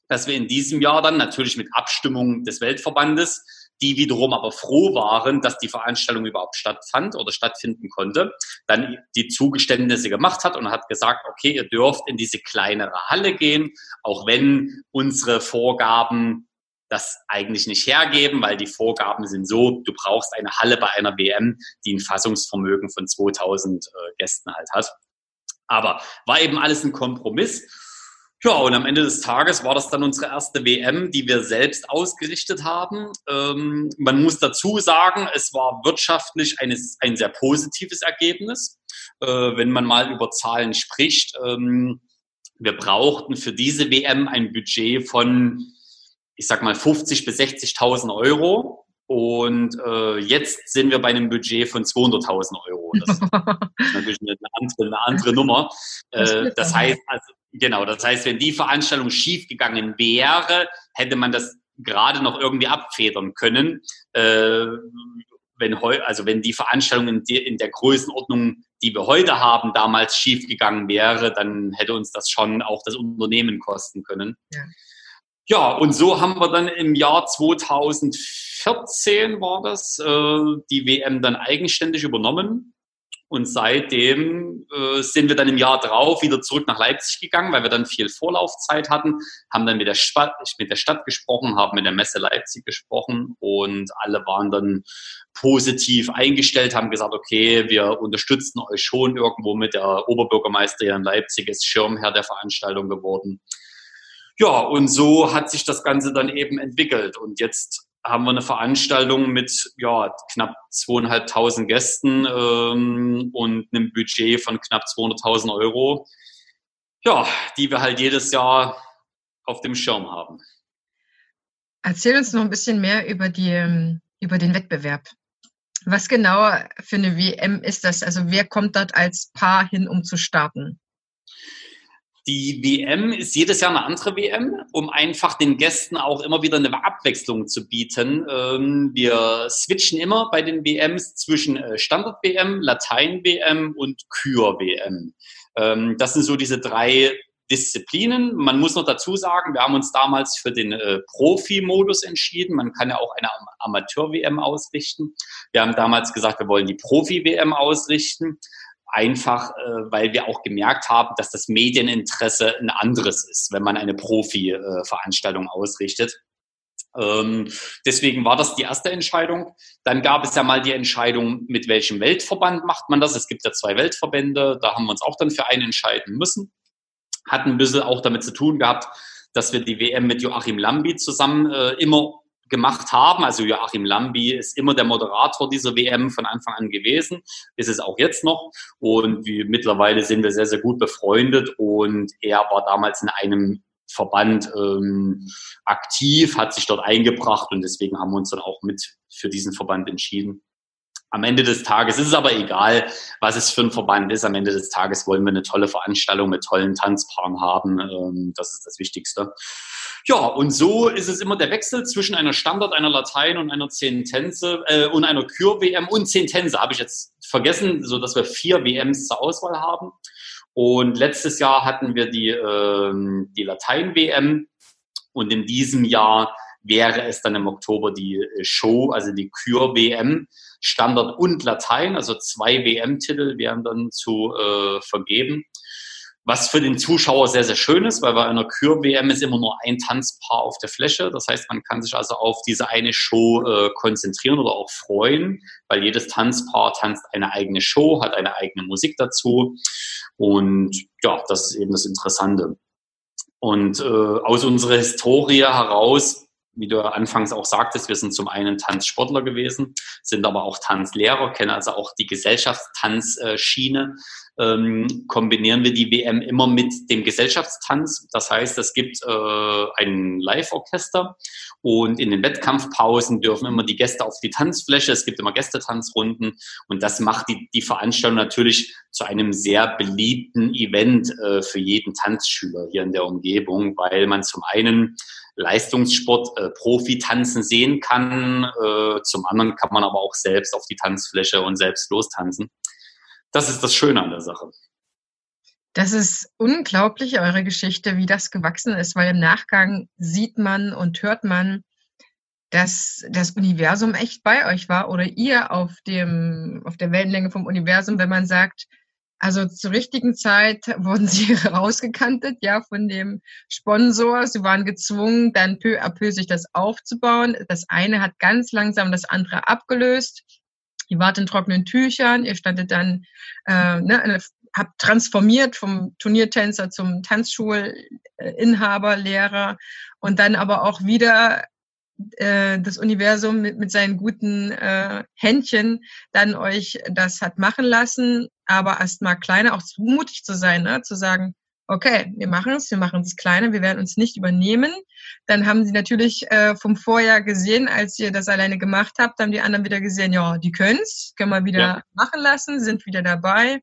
dass wir in diesem Jahr dann natürlich mit Abstimmung des Weltverbandes, die wiederum aber froh waren, dass die Veranstaltung überhaupt stattfand oder stattfinden konnte, dann die Zugeständnisse gemacht hat und hat gesagt, okay, ihr dürft in diese kleinere Halle gehen, auch wenn unsere Vorgaben das eigentlich nicht hergeben, weil die Vorgaben sind so, du brauchst eine Halle bei einer WM, die ein Fassungsvermögen von 2000 äh, Gästen halt hat. Aber war eben alles ein Kompromiss. Ja, und am Ende des Tages war das dann unsere erste WM, die wir selbst ausgerichtet haben. Ähm, man muss dazu sagen, es war wirtschaftlich eines, ein sehr positives Ergebnis, äh, wenn man mal über Zahlen spricht. Ähm, wir brauchten für diese WM ein Budget von ich sag mal 50 bis 60.000 Euro. Und äh, jetzt sind wir bei einem Budget von 200.000 Euro. Das ist natürlich eine andere, eine andere Nummer. Äh, das heißt, also, genau, das heißt, wenn die Veranstaltung schiefgegangen wäre, hätte man das gerade noch irgendwie abfedern können. Äh, wenn heu, also wenn die Veranstaltung in, die, in der Größenordnung, die wir heute haben, damals schiefgegangen wäre, dann hätte uns das schon auch das Unternehmen kosten können. Ja. Ja, und so haben wir dann im Jahr 2014 war das, äh, die WM dann eigenständig übernommen. Und seitdem äh, sind wir dann im Jahr drauf wieder zurück nach Leipzig gegangen, weil wir dann viel Vorlaufzeit hatten, haben dann mit der, Stadt, mit der Stadt gesprochen, haben mit der Messe Leipzig gesprochen und alle waren dann positiv eingestellt, haben gesagt, okay, wir unterstützen euch schon irgendwo mit. Der Oberbürgermeister hier in Leipzig ist Schirmherr der Veranstaltung geworden. Ja, und so hat sich das Ganze dann eben entwickelt. Und jetzt haben wir eine Veranstaltung mit ja, knapp zweieinhalbtausend Gästen ähm, und einem Budget von knapp 200.000 Euro, ja, die wir halt jedes Jahr auf dem Schirm haben. Erzähl uns noch ein bisschen mehr über, die, über den Wettbewerb. Was genau für eine WM ist das? Also wer kommt dort als Paar hin, um zu starten? Die WM ist jedes Jahr eine andere WM, um einfach den Gästen auch immer wieder eine Abwechslung zu bieten. Ähm, wir switchen immer bei den WMs zwischen äh, Standard-WM, Latein-WM und Kür-WM. Ähm, das sind so diese drei Disziplinen. Man muss noch dazu sagen, wir haben uns damals für den äh, Profi-Modus entschieden. Man kann ja auch eine Amateur-WM ausrichten. Wir haben damals gesagt, wir wollen die Profi-WM ausrichten einfach, äh, weil wir auch gemerkt haben, dass das Medieninteresse ein anderes ist, wenn man eine Profi-Veranstaltung ausrichtet. Ähm, deswegen war das die erste Entscheidung. Dann gab es ja mal die Entscheidung, mit welchem Weltverband macht man das. Es gibt ja zwei Weltverbände, da haben wir uns auch dann für einen entscheiden müssen. Hat ein bisschen auch damit zu tun gehabt, dass wir die WM mit Joachim Lambi zusammen äh, immer gemacht haben. Also Joachim Lambi ist immer der Moderator dieser WM von Anfang an gewesen, ist es auch jetzt noch. Und wie, mittlerweile sind wir sehr, sehr gut befreundet und er war damals in einem Verband ähm, aktiv, hat sich dort eingebracht und deswegen haben wir uns dann auch mit für diesen Verband entschieden. Am Ende des Tages ist es aber egal, was es für ein Verband ist. Am Ende des Tages wollen wir eine tolle Veranstaltung mit tollen Tanzpaaren haben. Ähm, das ist das Wichtigste. Ja, und so ist es immer der Wechsel zwischen einer Standard, einer Latein und einer zehn Tänze äh, und einer Kür-WM und zehn Tänze habe ich jetzt vergessen, so dass wir vier WMs zur Auswahl haben. Und letztes Jahr hatten wir die, äh, die Latein-WM und in diesem Jahr wäre es dann im Oktober die äh, Show, also die Kür-WM, Standard und Latein, also zwei WM-Titel wären dann zu äh, vergeben. Was für den Zuschauer sehr, sehr schön ist, weil bei einer Kür-WM ist immer nur ein Tanzpaar auf der Fläche. Das heißt, man kann sich also auf diese eine Show äh, konzentrieren oder auch freuen, weil jedes Tanzpaar tanzt eine eigene Show, hat eine eigene Musik dazu. Und ja, das ist eben das Interessante. Und äh, aus unserer Historie heraus wie du anfangs auch sagtest, wir sind zum einen Tanzsportler gewesen, sind aber auch Tanzlehrer, kennen also auch die Gesellschaftstanzschiene. Ähm, kombinieren wir die WM immer mit dem Gesellschaftstanz. Das heißt, es gibt äh, ein Live-Orchester und in den Wettkampfpausen dürfen immer die Gäste auf die Tanzfläche. Es gibt immer Gästetanzrunden und das macht die, die Veranstaltung natürlich zu einem sehr beliebten Event äh, für jeden Tanzschüler hier in der Umgebung, weil man zum einen Leistungssport äh, Profi-Tanzen sehen kann. Äh, zum anderen kann man aber auch selbst auf die Tanzfläche und selbst lostanzen. Das ist das Schöne an der Sache. Das ist unglaublich, eure Geschichte, wie das gewachsen ist, weil im Nachgang sieht man und hört man, dass das Universum echt bei euch war oder ihr auf dem, auf der Wellenlänge vom Universum, wenn man sagt, also zur richtigen Zeit wurden sie rausgekantet, ja, von dem Sponsor. Sie waren gezwungen, dann peu à peu sich das aufzubauen. Das eine hat ganz langsam das andere abgelöst. Ihr wart in trockenen Tüchern, ihr standet dann, äh, ne, habt transformiert vom Turniertänzer zum Tanzschulinhaber, Lehrer und dann aber auch wieder äh, das Universum mit, mit seinen guten äh, Händchen dann euch das hat machen lassen, aber erstmal kleiner, auch mutig zu sein, ne? zu sagen, okay, wir machen es, wir machen es kleiner, wir werden uns nicht übernehmen. Dann haben sie natürlich äh, vom Vorjahr gesehen, als ihr das alleine gemacht habt, haben die anderen wieder gesehen, ja, die können's, können wir wieder ja. machen lassen, sind wieder dabei.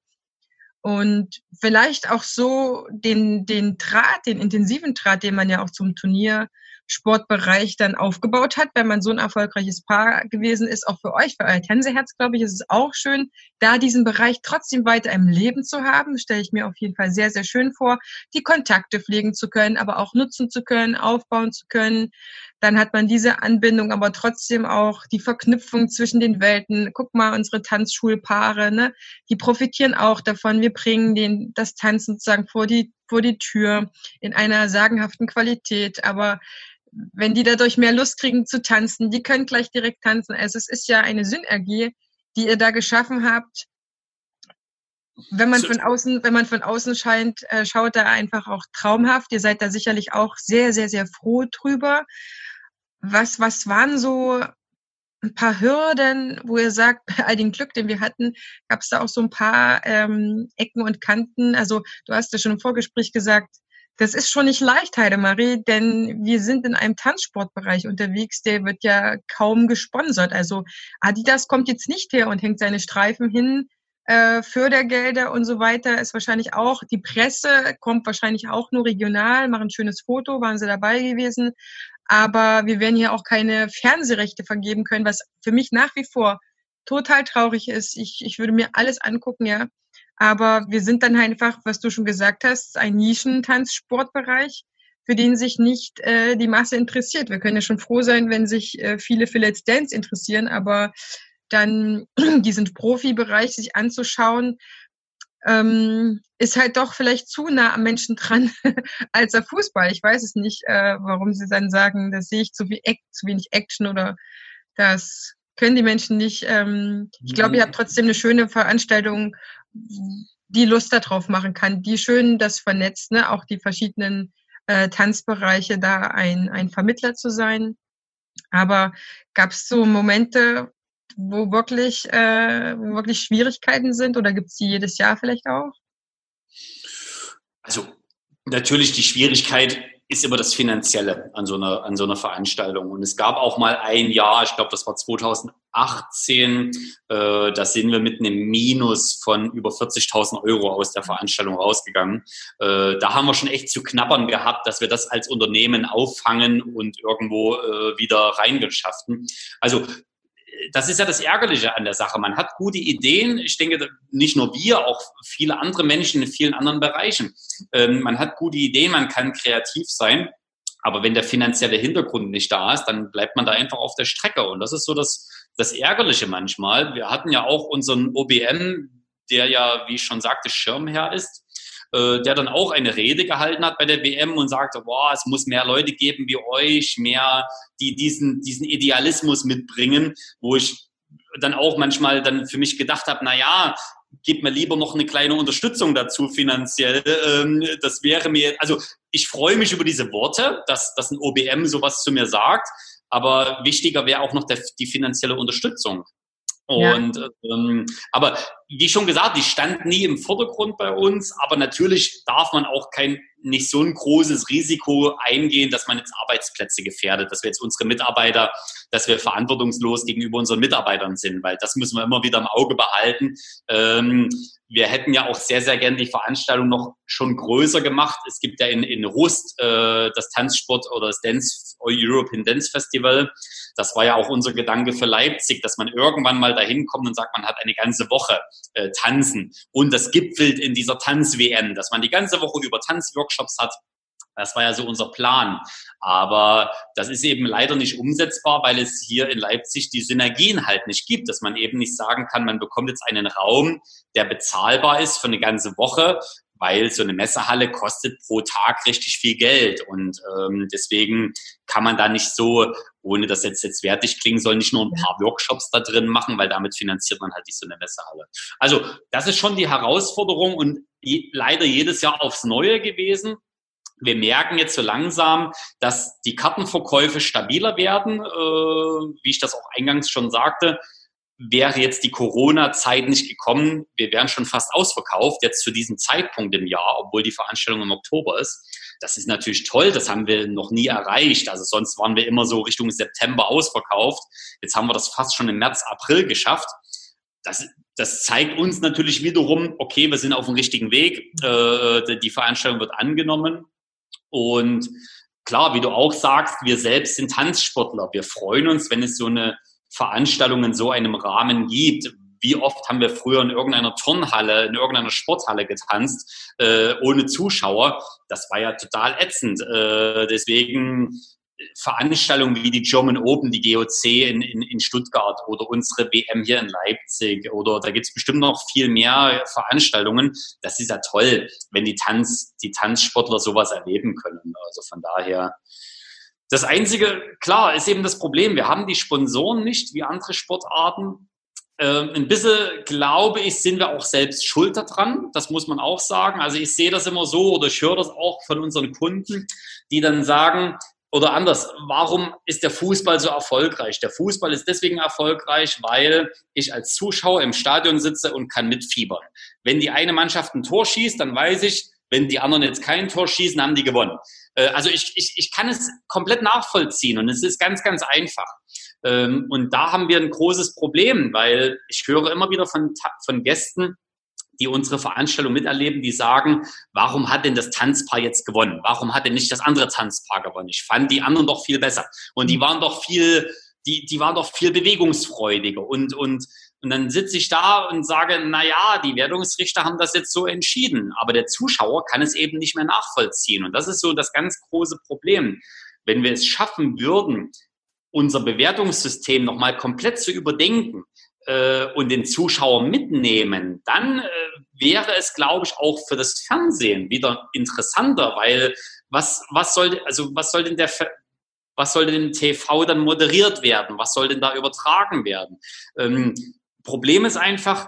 Und vielleicht auch so den, den Draht, den intensiven Draht, den man ja auch zum Turnier Sportbereich dann aufgebaut hat, wenn man so ein erfolgreiches Paar gewesen ist. Auch für euch, für euer Tänzeherz, glaube ich, ist es auch schön, da diesen Bereich trotzdem weiter im Leben zu haben. Stelle ich mir auf jeden Fall sehr, sehr schön vor, die Kontakte pflegen zu können, aber auch nutzen zu können, aufbauen zu können. Dann hat man diese Anbindung, aber trotzdem auch die Verknüpfung zwischen den Welten. Guck mal, unsere Tanzschulpaare, ne, die profitieren auch davon. Wir bringen den, das Tanzen sozusagen vor die, vor die Tür in einer sagenhaften Qualität. Aber wenn die dadurch mehr Lust kriegen zu tanzen, die können gleich direkt tanzen. Also es ist ja eine Synergie, die ihr da geschaffen habt. Wenn man von außen, wenn man von außen scheint, äh, schaut da einfach auch traumhaft. Ihr seid da sicherlich auch sehr, sehr, sehr froh drüber. Was, was waren so ein paar Hürden, wo ihr sagt, bei all dem Glück, den wir hatten, gab es da auch so ein paar ähm, Ecken und Kanten. Also du hast ja schon im Vorgespräch gesagt, das ist schon nicht leicht, Heidemarie, denn wir sind in einem Tanzsportbereich unterwegs, der wird ja kaum gesponsert. Also Adidas kommt jetzt nicht her und hängt seine Streifen hin, äh, Fördergelder und so weiter ist wahrscheinlich auch, die Presse kommt wahrscheinlich auch nur regional, machen ein schönes Foto, waren sie dabei gewesen. Aber wir werden hier auch keine Fernsehrechte vergeben können, was für mich nach wie vor total traurig ist. Ich, ich würde mir alles angucken, ja. Aber wir sind dann einfach, was du schon gesagt hast, ein Nischentanzsportbereich, für den sich nicht äh, die Masse interessiert. Wir können ja schon froh sein, wenn sich äh, viele für Let's Dance interessieren, aber dann diesen Profibereich sich anzuschauen, ähm, ist halt doch vielleicht zu nah am Menschen dran als der Fußball. Ich weiß es nicht, äh, warum sie dann sagen, da sehe ich zu, viel zu wenig Action oder das können die Menschen nicht. Ähm, ich glaube, ihr habt trotzdem eine schöne Veranstaltung die Lust darauf machen kann, die schön das vernetzt, ne? auch die verschiedenen äh, Tanzbereiche, da ein, ein Vermittler zu sein. Aber gab es so Momente, wo wirklich, äh, wo wirklich Schwierigkeiten sind oder gibt es die jedes Jahr vielleicht auch? Also natürlich die Schwierigkeit ist immer das Finanzielle an so einer, an so einer Veranstaltung. Und es gab auch mal ein Jahr, ich glaube, das war 2018, äh, da sind wir mit einem Minus von über 40.000 Euro aus der Veranstaltung rausgegangen. Äh, da haben wir schon echt zu knabbern gehabt, dass wir das als Unternehmen auffangen und irgendwo äh, wieder reingeschafften. Also das ist ja das Ärgerliche an der Sache. Man hat gute Ideen. Ich denke, nicht nur wir, auch viele andere Menschen in vielen anderen Bereichen. Ähm, man hat gute Ideen, man kann kreativ sein. Aber wenn der finanzielle Hintergrund nicht da ist, dann bleibt man da einfach auf der Strecke. Und das ist so das, das Ärgerliche manchmal. Wir hatten ja auch unseren OBM, der ja, wie ich schon sagte, Schirmherr ist äh, der dann auch eine Rede gehalten hat bei der WM und sagte, boah, es muss mehr Leute geben wie euch, mehr, die diesen, diesen Idealismus mitbringen, wo ich dann auch manchmal dann für mich gedacht habe, na ja, gib mir lieber noch eine kleine Unterstützung dazu finanziell. Ähm, das wäre mir, also ich freue mich über diese Worte, dass, dass ein OBM sowas zu mir sagt, aber wichtiger wäre auch noch der, die finanzielle Unterstützung. Und ja. ähm, aber wie schon gesagt, die stand nie im Vordergrund bei uns, aber natürlich darf man auch kein nicht so ein großes Risiko eingehen, dass man jetzt Arbeitsplätze gefährdet, dass wir jetzt unsere Mitarbeiter, dass wir verantwortungslos gegenüber unseren Mitarbeitern sind, weil das müssen wir immer wieder im Auge behalten. Ähm, wir hätten ja auch sehr, sehr gerne die Veranstaltung noch schon größer gemacht. Es gibt ja in, in Rust äh, das Tanzsport oder das Dance European Dance Festival. Das war ja auch unser Gedanke für Leipzig, dass man irgendwann mal dahin kommt und sagt, man hat eine ganze Woche äh, tanzen. Und das gipfelt in dieser Tanz-WM, dass man die ganze Woche über Tanzworkshops hat. Das war ja so unser Plan. Aber das ist eben leider nicht umsetzbar, weil es hier in Leipzig die Synergien halt nicht gibt, dass man eben nicht sagen kann, man bekommt jetzt einen Raum, der bezahlbar ist für eine ganze Woche, weil so eine Messehalle kostet pro Tag richtig viel Geld. Und ähm, deswegen kann man da nicht so, ohne dass jetzt jetzt wertig klingen soll, nicht nur ein paar Workshops da drin machen, weil damit finanziert man halt nicht so eine Messehalle. Also das ist schon die Herausforderung und leider jedes Jahr aufs Neue gewesen wir merken jetzt so langsam, dass die Kartenverkäufe stabiler werden. Äh, wie ich das auch eingangs schon sagte, wäre jetzt die Corona-Zeit nicht gekommen, wir wären schon fast ausverkauft, jetzt zu diesem Zeitpunkt im Jahr, obwohl die Veranstaltung im Oktober ist. Das ist natürlich toll, das haben wir noch nie erreicht. Also sonst waren wir immer so Richtung September ausverkauft. Jetzt haben wir das fast schon im März, April geschafft. Das, das zeigt uns natürlich wiederum, okay, wir sind auf dem richtigen Weg. Äh, die Veranstaltung wird angenommen. Und klar, wie du auch sagst, wir selbst sind Tanzsportler. Wir freuen uns, wenn es so eine Veranstaltung in so einem Rahmen gibt. Wie oft haben wir früher in irgendeiner Turnhalle, in irgendeiner Sporthalle getanzt, äh, ohne Zuschauer? Das war ja total ätzend. Äh, deswegen Veranstaltungen wie die German Open, die GOC in, in, in Stuttgart oder unsere WM hier in Leipzig oder da gibt es bestimmt noch viel mehr Veranstaltungen. Das ist ja toll, wenn die Tanz, die Tanzsportler sowas erleben können. Also von daher. Das einzige, klar, ist eben das Problem. Wir haben die Sponsoren nicht wie andere Sportarten. Ähm, ein bisschen, glaube ich, sind wir auch selbst schuld daran. Das muss man auch sagen. Also ich sehe das immer so oder ich höre das auch von unseren Kunden, die dann sagen, oder anders, warum ist der Fußball so erfolgreich? Der Fußball ist deswegen erfolgreich, weil ich als Zuschauer im Stadion sitze und kann mitfiebern. Wenn die eine Mannschaft ein Tor schießt, dann weiß ich, wenn die anderen jetzt kein Tor schießen, haben die gewonnen. Äh, also ich, ich, ich kann es komplett nachvollziehen und es ist ganz, ganz einfach. Ähm, und da haben wir ein großes Problem, weil ich höre immer wieder von, von Gästen, die unsere Veranstaltung miterleben, die sagen, warum hat denn das Tanzpaar jetzt gewonnen? Warum hat denn nicht das andere Tanzpaar gewonnen? Ich fand die anderen doch viel besser. Und die mhm. waren doch viel, die, die waren doch viel bewegungsfreudiger. Und, und, und dann sitze ich da und sage, na ja, die Wertungsrichter haben das jetzt so entschieden. Aber der Zuschauer kann es eben nicht mehr nachvollziehen. Und das ist so das ganz große Problem. Wenn wir es schaffen würden, unser Bewertungssystem nochmal komplett zu überdenken, äh, und den Zuschauer mitnehmen, dann äh, wäre es, glaube ich, auch für das Fernsehen wieder interessanter, weil was, was soll, also was soll denn der, was soll denn TV dann moderiert werden? Was soll denn da übertragen werden? Ähm, Problem ist einfach,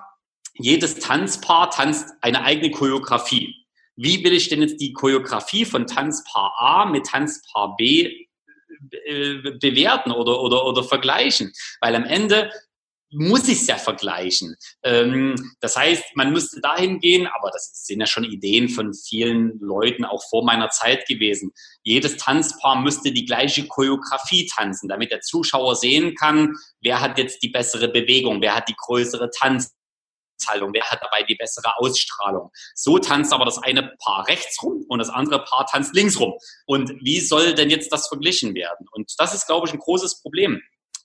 jedes Tanzpaar tanzt eine eigene Choreografie. Wie will ich denn jetzt die Choreografie von Tanzpaar A mit Tanzpaar B bewerten oder, oder, oder vergleichen? Weil am Ende muss ich es ja vergleichen. Ähm, das heißt, man müsste dahin gehen, aber das sind ja schon Ideen von vielen Leuten auch vor meiner Zeit gewesen. Jedes Tanzpaar müsste die gleiche Choreografie tanzen, damit der Zuschauer sehen kann, wer hat jetzt die bessere Bewegung, wer hat die größere Tanz. Wer hat dabei die bessere Ausstrahlung? So tanzt aber das eine Paar rechts rum und das andere Paar tanzt links rum. Und wie soll denn jetzt das verglichen werden? Und das ist, glaube ich, ein großes Problem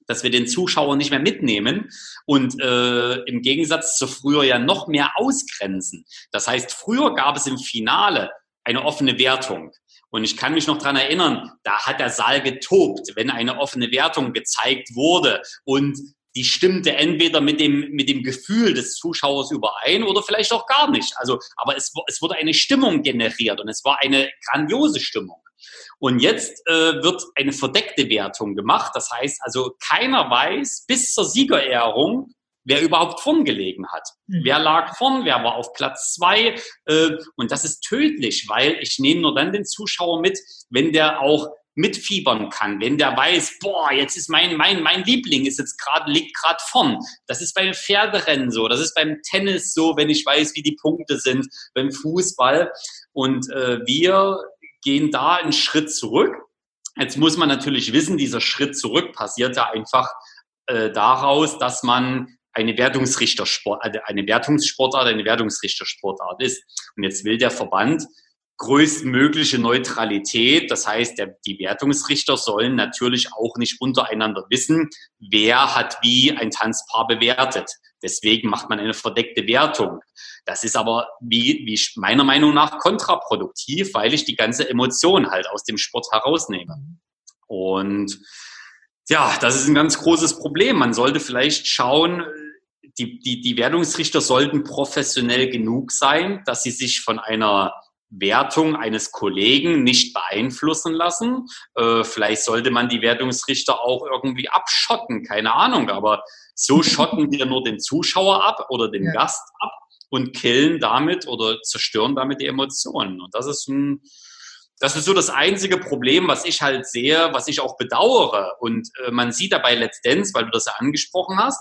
dass wir den Zuschauer nicht mehr mitnehmen und äh, im Gegensatz zu früher ja noch mehr ausgrenzen. Das heißt, früher gab es im Finale eine offene Wertung. Und ich kann mich noch dran erinnern, da hat der Saal getobt, wenn eine offene Wertung gezeigt wurde und die stimmte entweder mit dem, mit dem Gefühl des Zuschauers überein oder vielleicht auch gar nicht. Also, aber es, es wurde eine Stimmung generiert und es war eine grandiose Stimmung. Und jetzt äh, wird eine verdeckte Wertung gemacht. Das heißt also, keiner weiß bis zur Siegerehrung, wer überhaupt vorn gelegen hat. Mhm. Wer lag vorn, wer war auf Platz zwei. Äh, und das ist tödlich, weil ich nehme nur dann den Zuschauer mit, wenn der auch mitfiebern kann, wenn der weiß, boah, jetzt ist mein, mein, mein Liebling ist jetzt gerade, liegt gerade vorn. Das ist beim Pferderennen so, das ist beim Tennis so, wenn ich weiß, wie die Punkte sind, beim Fußball. Und äh, wir gehen da einen Schritt zurück. Jetzt muss man natürlich wissen, dieser Schritt zurück passiert ja einfach äh, daraus, dass man eine Wertungsrichtersport, äh, eine Wertungssportart, eine Wertungsrichtersportart ist. Und jetzt will der Verband größtmögliche Neutralität. Das heißt, der, die Wertungsrichter sollen natürlich auch nicht untereinander wissen, wer hat wie ein Tanzpaar bewertet. Deswegen macht man eine verdeckte Wertung. Das ist aber wie, wie meiner Meinung nach kontraproduktiv, weil ich die ganze Emotion halt aus dem Sport herausnehme. Und ja, das ist ein ganz großes Problem. Man sollte vielleicht schauen, die, die, die Wertungsrichter sollten professionell genug sein, dass sie sich von einer Wertung eines Kollegen nicht beeinflussen lassen. Äh, vielleicht sollte man die Wertungsrichter auch irgendwie abschotten, keine Ahnung, aber so schotten wir nur den Zuschauer ab oder den ja. Gast ab und killen damit oder zerstören damit die Emotionen. Und das ist ein, das ist so das einzige Problem, was ich halt sehe, was ich auch bedauere. Und äh, man sieht dabei Let's Dance, weil du das ja angesprochen hast,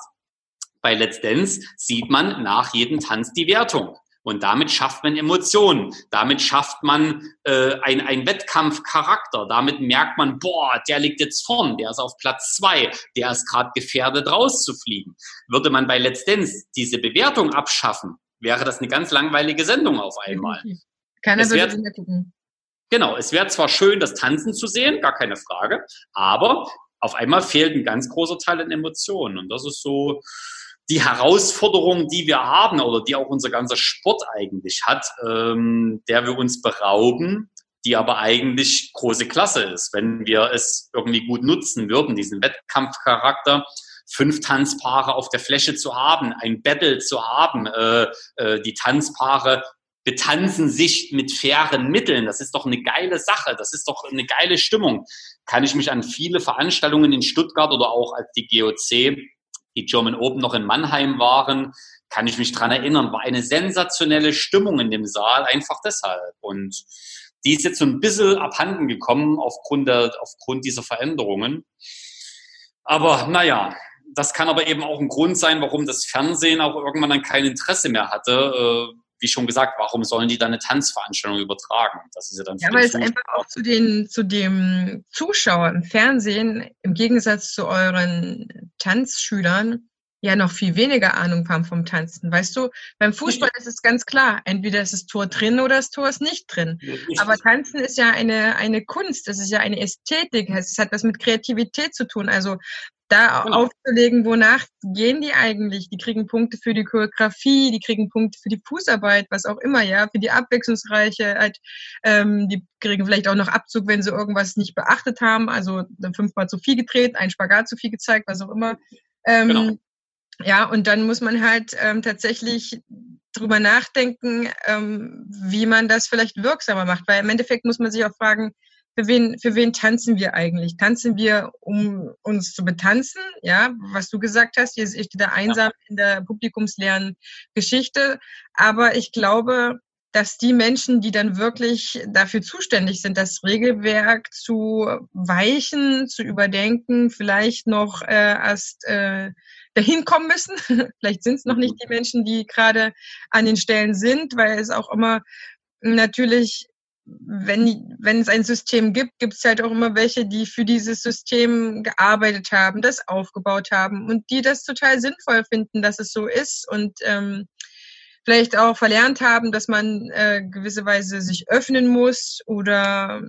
bei Let's Dance sieht man nach jedem Tanz die Wertung. Und damit schafft man Emotionen, damit schafft man äh, ein, ein Wettkampfcharakter, damit merkt man, boah, der liegt jetzt vorn, der ist auf Platz zwei, der ist gerade gefährdet rauszufliegen. Würde man bei Let's Dance diese Bewertung abschaffen, wäre das eine ganz langweilige Sendung auf einmal. Keiner es würde mehr gucken. Genau, es wäre zwar schön, das Tanzen zu sehen, gar keine Frage, aber auf einmal fehlt ein ganz großer Teil an Emotionen. Und das ist so, die Herausforderung, die wir haben oder die auch unser ganzer Sport eigentlich hat, ähm, der wir uns berauben, die aber eigentlich große Klasse ist, wenn wir es irgendwie gut nutzen würden, diesen Wettkampfcharakter, fünf Tanzpaare auf der Fläche zu haben, ein Battle zu haben, äh, äh, die Tanzpaare betanzen sich mit fairen Mitteln. Das ist doch eine geile Sache. Das ist doch eine geile Stimmung. Kann ich mich an viele Veranstaltungen in Stuttgart oder auch als die GOC die German Open noch in Mannheim waren, kann ich mich dran erinnern, war eine sensationelle Stimmung in dem Saal, einfach deshalb. Und die ist jetzt so ein bisschen abhanden gekommen aufgrund, der, aufgrund dieser Veränderungen. Aber naja, das kann aber eben auch ein Grund sein, warum das Fernsehen auch irgendwann dann kein Interesse mehr hatte, äh, wie schon gesagt, warum sollen die dann eine Tanzveranstaltung übertragen? Das ist ja dann. Ja, weil es einfach auch zu den, zu dem Zuschauer im Fernsehen im Gegensatz zu euren Tanzschülern ja noch viel weniger Ahnung haben vom Tanzen. Weißt du, beim Fußball ist es ganz klar, entweder ist das Tor drin oder das Tor ist nicht drin. Aber Tanzen ist ja eine, eine Kunst, es ist ja eine Ästhetik, es hat was mit Kreativität zu tun. Also da genau. aufzulegen, wonach gehen die eigentlich? Die kriegen Punkte für die Choreografie, die kriegen Punkte für die Fußarbeit, was auch immer, ja, für die Abwechslungsreichheit. Ähm, die kriegen vielleicht auch noch Abzug, wenn sie irgendwas nicht beachtet haben, also fünfmal zu viel gedreht, ein Spagat zu viel gezeigt, was auch immer. Ähm, genau. Ja, und dann muss man halt ähm, tatsächlich drüber nachdenken, ähm, wie man das vielleicht wirksamer macht, weil im Endeffekt muss man sich auch fragen, für wen, für wen tanzen wir eigentlich? Tanzen wir, um uns zu betanzen? Ja, was du gesagt hast, hier ist wieder einsam in der publikumsleeren Geschichte. Aber ich glaube, dass die Menschen, die dann wirklich dafür zuständig sind, das Regelwerk zu weichen, zu überdenken, vielleicht noch äh, erst äh, dahin kommen müssen. vielleicht sind es noch nicht die Menschen, die gerade an den Stellen sind, weil es auch immer natürlich wenn, wenn es ein System gibt, gibt es halt auch immer welche, die für dieses System gearbeitet haben, das aufgebaut haben und die das total sinnvoll finden, dass es so ist und ähm, vielleicht auch verlernt haben, dass man äh, gewisse Weise sich öffnen muss oder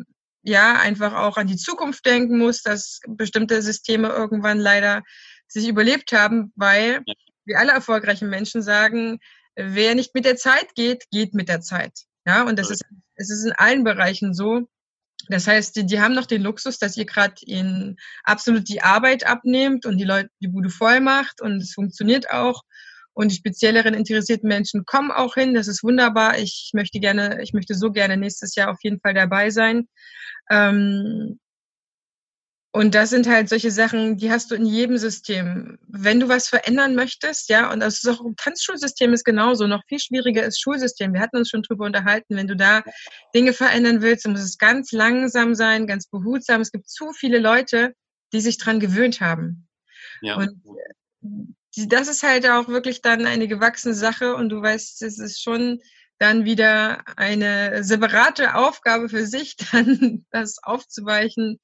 ja, einfach auch an die Zukunft denken muss, dass bestimmte Systeme irgendwann leider sich überlebt haben, weil wie alle erfolgreichen Menschen sagen, wer nicht mit der Zeit geht, geht mit der Zeit. Ja, und das ist es ist in allen Bereichen so. Das heißt, die, die haben noch den Luxus, dass ihr gerade ihnen absolut die Arbeit abnehmt und die Leute die Bude voll macht und es funktioniert auch. Und die spezielleren interessierten Menschen kommen auch hin. Das ist wunderbar. Ich möchte gerne, ich möchte so gerne nächstes Jahr auf jeden Fall dabei sein. Ähm, und das sind halt solche Sachen, die hast du in jedem System. Wenn du was verändern möchtest, ja, und das ist auch Tanzschulsystem ist genauso, noch viel schwieriger ist Schulsystem. Wir hatten uns schon drüber unterhalten. Wenn du da Dinge verändern willst, dann muss es ganz langsam sein, ganz behutsam. Es gibt zu viele Leute, die sich dran gewöhnt haben. Ja. Und das ist halt auch wirklich dann eine gewachsene Sache und du weißt, es ist schon dann wieder eine separate Aufgabe für sich, dann das aufzuweichen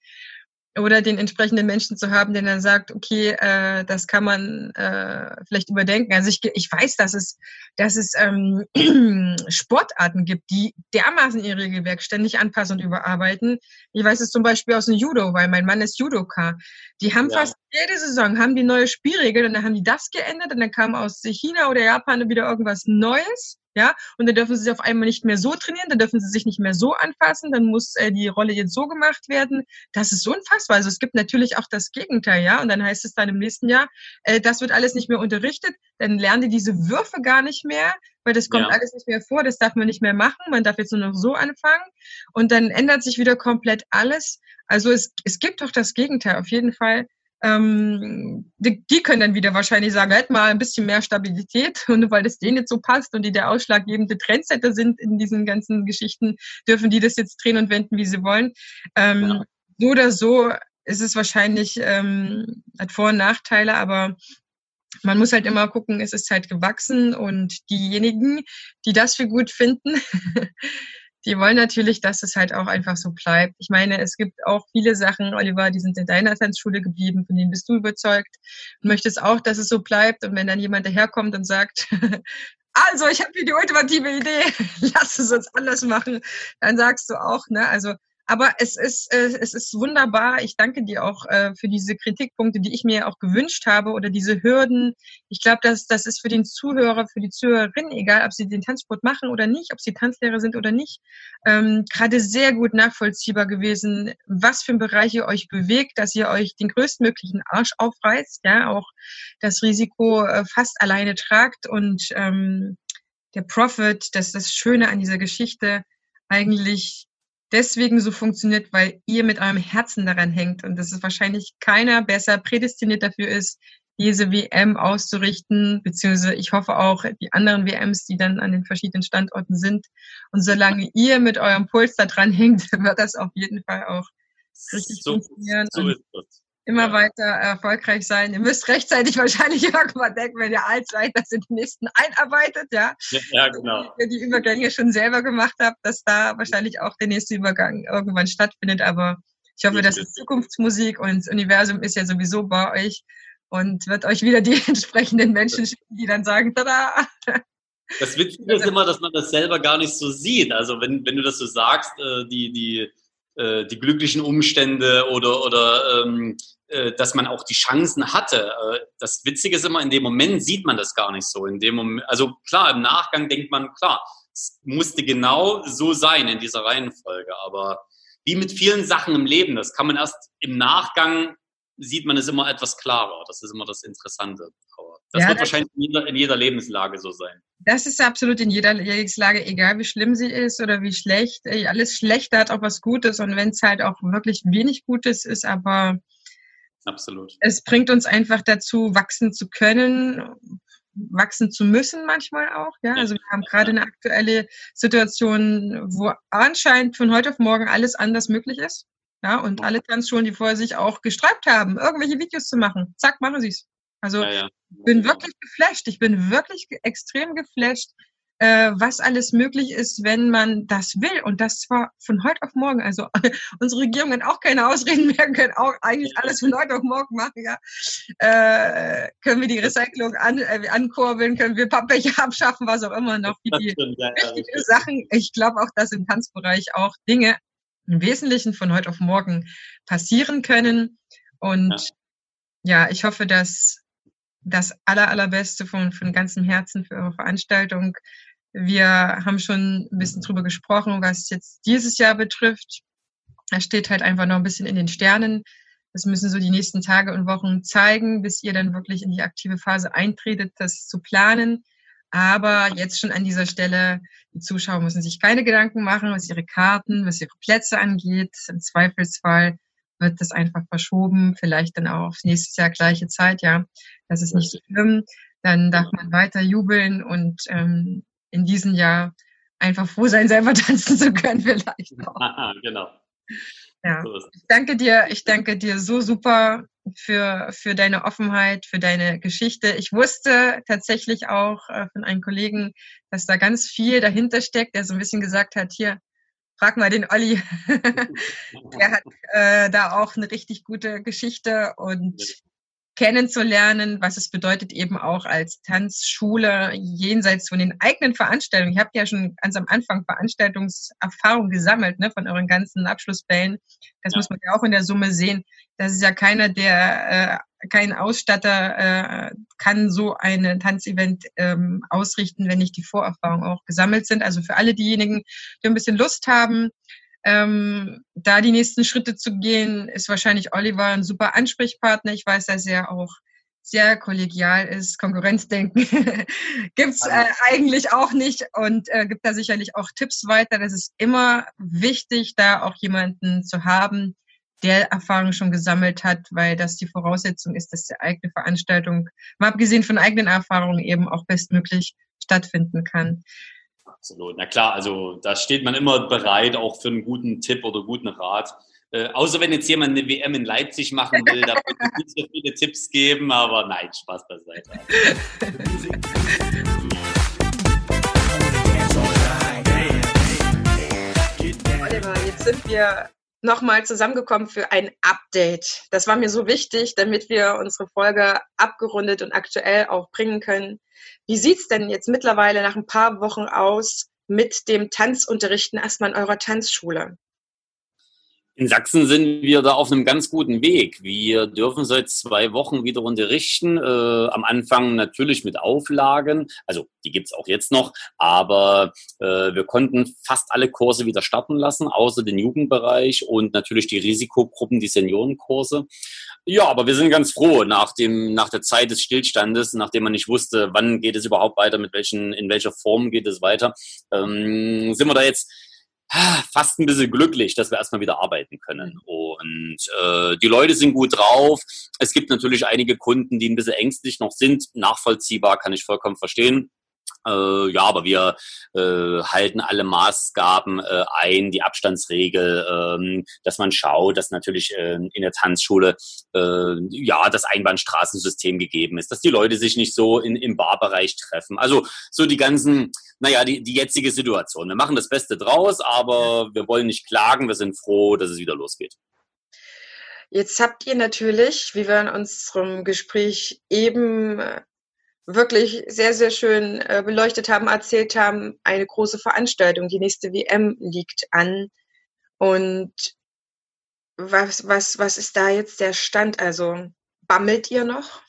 oder den entsprechenden Menschen zu haben, der dann sagt, okay, äh, das kann man äh, vielleicht überdenken. Also ich, ich weiß, dass es, dass es ähm, Sportarten gibt, die dermaßen ihr Regelwerk ständig anpassen und überarbeiten. Ich weiß es zum Beispiel aus dem Judo, weil mein Mann ist Judoka. Die haben ja. fast jede Saison haben die neue Spielregeln und dann haben die das geändert und dann kam aus China oder Japan wieder irgendwas Neues ja, und dann dürfen sie sich auf einmal nicht mehr so trainieren, dann dürfen sie sich nicht mehr so anfassen, dann muss äh, die Rolle jetzt so gemacht werden. Das ist so unfassbar. Also es gibt natürlich auch das Gegenteil, ja, und dann heißt es dann im nächsten Jahr, äh, das wird alles nicht mehr unterrichtet, dann lernen die diese Würfe gar nicht mehr, weil das kommt ja. alles nicht mehr vor, das darf man nicht mehr machen, man darf jetzt nur noch so anfangen und dann ändert sich wieder komplett alles. Also es, es gibt doch das Gegenteil auf jeden Fall ähm, die, die, können dann wieder wahrscheinlich sagen, halt mal ein bisschen mehr Stabilität und weil das denen jetzt so passt und die der ausschlaggebende Trendsetter sind in diesen ganzen Geschichten, dürfen die das jetzt drehen und wenden, wie sie wollen. Ähm, ja. So oder so ist es wahrscheinlich, ähm, hat Vor- und Nachteile, aber man muss halt immer gucken, es ist halt gewachsen und diejenigen, die das für gut finden, die wollen natürlich, dass es halt auch einfach so bleibt. Ich meine, es gibt auch viele Sachen, Oliver, die sind in deiner Tanzschule geblieben, von denen bist du überzeugt und möchtest auch, dass es so bleibt. Und wenn dann jemand daherkommt und sagt, also ich habe hier die ultimative Idee, lass es uns anders machen, dann sagst du auch, ne, also aber es ist, äh, es ist wunderbar. Ich danke dir auch äh, für diese Kritikpunkte, die ich mir auch gewünscht habe oder diese Hürden. Ich glaube, dass das ist für den Zuhörer, für die Zuhörerin, egal ob sie den Tanzsport machen oder nicht, ob sie Tanzlehrer sind oder nicht, ähm, gerade sehr gut nachvollziehbar gewesen, was für ein Bereich ihr euch bewegt, dass ihr euch den größtmöglichen Arsch aufreißt, ja, auch das Risiko äh, fast alleine tragt und ähm, der Profit, das ist das Schöne an dieser Geschichte, eigentlich deswegen so funktioniert, weil ihr mit eurem Herzen daran hängt und dass es wahrscheinlich keiner besser prädestiniert dafür ist, diese WM auszurichten, beziehungsweise ich hoffe auch die anderen WMs, die dann an den verschiedenen Standorten sind. Und solange ihr mit eurem Puls da dran hängt, wird das auf jeden Fall auch richtig so, funktionieren. So ist das immer ja. weiter erfolgreich sein. Ihr müsst rechtzeitig wahrscheinlich irgendwann denken, wenn ihr alt seid, dass ihr die nächsten einarbeitet, ja. Ja, genau. Wenn ihr die Übergänge schon selber gemacht habt, dass da wahrscheinlich auch der nächste Übergang irgendwann stattfindet. Aber ich hoffe, das ist Zukunftsmusik und das Universum ist ja sowieso bei euch und wird euch wieder die entsprechenden Menschen schicken, die dann sagen, tada! Das Witzige ist immer, dass man das selber gar nicht so sieht. Also wenn, wenn du das so sagst, äh, die, die, äh, die glücklichen Umstände oder, oder ähm, äh, dass man auch die Chancen hatte. Äh, das Witzige ist immer, in dem Moment sieht man das gar nicht so. In dem Moment, also klar, im Nachgang denkt man, klar, es musste genau so sein in dieser Reihenfolge. Aber wie mit vielen Sachen im Leben, das kann man erst im Nachgang sieht man es immer etwas klarer. Das ist immer das Interessante. Aber das ja, wird das wahrscheinlich in jeder, in jeder, Lebenslage so sein. Das ist absolut in jeder Lebenslage, egal wie schlimm sie ist oder wie schlecht. Alles Schlechte hat auch was Gutes und wenn es halt auch wirklich wenig Gutes ist, aber absolut. Es bringt uns einfach dazu, wachsen zu können, wachsen zu müssen manchmal auch. Ja, also wir haben gerade eine aktuelle Situation, wo anscheinend von heute auf morgen alles anders möglich ist. Ja, und alle Tanzschulen, die vorher sich auch gesträubt haben, irgendwelche Videos zu machen, zack, machen sie es. Also ja, ja. ich bin wirklich geflasht. Ich bin wirklich extrem geflasht, äh, was alles möglich ist, wenn man das will. Und das zwar von heute auf morgen. Also unsere Regierung hat auch keine Ausreden mehr, können auch eigentlich alles von heute auf morgen machen. Ja. Äh, können wir die Recycling an, äh, ankurbeln, können wir Pappbecher abschaffen, was auch immer noch. Die, die ja, Sachen. Ich glaube auch, dass im Tanzbereich auch Dinge im Wesentlichen von heute auf morgen passieren können. Und ja, ja ich hoffe, dass das aller, allerbeste von, von ganzem Herzen für eure Veranstaltung. Wir haben schon ein bisschen drüber gesprochen, was jetzt dieses Jahr betrifft. Da steht halt einfach noch ein bisschen in den Sternen. Das müssen so die nächsten Tage und Wochen zeigen, bis ihr dann wirklich in die aktive Phase eintretet, das zu planen. Aber jetzt schon an dieser Stelle, die Zuschauer müssen sich keine Gedanken machen, was ihre Karten, was ihre Plätze angeht. Im Zweifelsfall wird das einfach verschoben, vielleicht dann auch aufs nächste Jahr gleiche Zeit, ja. Das ist nicht so schlimm. Dann darf man weiter jubeln und ähm, in diesem Jahr einfach froh sein, selber tanzen zu können, vielleicht auch. genau. Ja. Ich danke dir, ich danke dir so super für, für deine Offenheit, für deine Geschichte. Ich wusste tatsächlich auch äh, von einem Kollegen, dass da ganz viel dahinter steckt, der so ein bisschen gesagt hat, hier, frag mal den Olli. der hat äh, da auch eine richtig gute Geschichte und kennenzulernen, was es bedeutet eben auch als Tanzschule jenseits von den eigenen Veranstaltungen. Ihr habt ja schon ganz am Anfang Veranstaltungserfahrung gesammelt, ne, von euren ganzen Abschlussbällen. Das ja. muss man ja auch in der Summe sehen. Das ist ja keiner, der äh, kein Ausstatter äh, kann so ein Tanzevent ähm, ausrichten, wenn nicht die Vorerfahrungen auch gesammelt sind. Also für alle diejenigen, die ein bisschen Lust haben, ähm, da die nächsten Schritte zu gehen, ist wahrscheinlich Oliver ein super Ansprechpartner. Ich weiß, dass er auch sehr kollegial ist. Konkurrenzdenken gibt's äh, eigentlich auch nicht und äh, gibt da sicherlich auch Tipps weiter. Das ist immer wichtig, da auch jemanden zu haben, der Erfahrung schon gesammelt hat, weil das die Voraussetzung ist, dass die eigene Veranstaltung, mal abgesehen von eigenen Erfahrungen, eben auch bestmöglich stattfinden kann. Absolut. Na klar, also da steht man immer bereit, auch für einen guten Tipp oder guten Rat. Äh, außer wenn jetzt jemand eine WM in Leipzig machen will, da wird es nicht so viele Tipps geben, aber nein, Spaß beiseite. Jetzt sind wir nochmal zusammengekommen für ein Update. Das war mir so wichtig, damit wir unsere Folge abgerundet und aktuell auch bringen können. Wie sieht's denn jetzt mittlerweile nach ein paar Wochen aus mit dem Tanzunterrichten erstmal in eurer Tanzschule? In Sachsen sind wir da auf einem ganz guten Weg. Wir dürfen seit zwei Wochen wieder unterrichten. Äh, am Anfang natürlich mit Auflagen, also die gibt's auch jetzt noch, aber äh, wir konnten fast alle Kurse wieder starten lassen, außer den Jugendbereich und natürlich die Risikogruppen, die Seniorenkurse. Ja, aber wir sind ganz froh nach dem, nach der Zeit des Stillstandes, nachdem man nicht wusste, wann geht es überhaupt weiter, mit welchen, in welcher Form geht es weiter, ähm, sind wir da jetzt fast ein bisschen glücklich, dass wir erstmal wieder arbeiten können. Und äh, die Leute sind gut drauf. Es gibt natürlich einige Kunden, die ein bisschen ängstlich noch sind. Nachvollziehbar, kann ich vollkommen verstehen. Äh, ja, aber wir äh, halten alle Maßgaben äh, ein, die Abstandsregel, ähm, dass man schaut, dass natürlich äh, in der Tanzschule äh, ja das Einbahnstraßensystem gegeben ist, dass die Leute sich nicht so in, im Barbereich treffen. Also so die ganzen, naja, die, die jetzige Situation. Wir machen das Beste draus, aber wir wollen nicht klagen, wir sind froh, dass es wieder losgeht. Jetzt habt ihr natürlich, wie wir in unserem Gespräch eben wirklich sehr, sehr schön äh, beleuchtet haben, erzählt haben, eine große Veranstaltung. Die nächste WM liegt an. Und was, was, was ist da jetzt der Stand? Also bammelt ihr noch?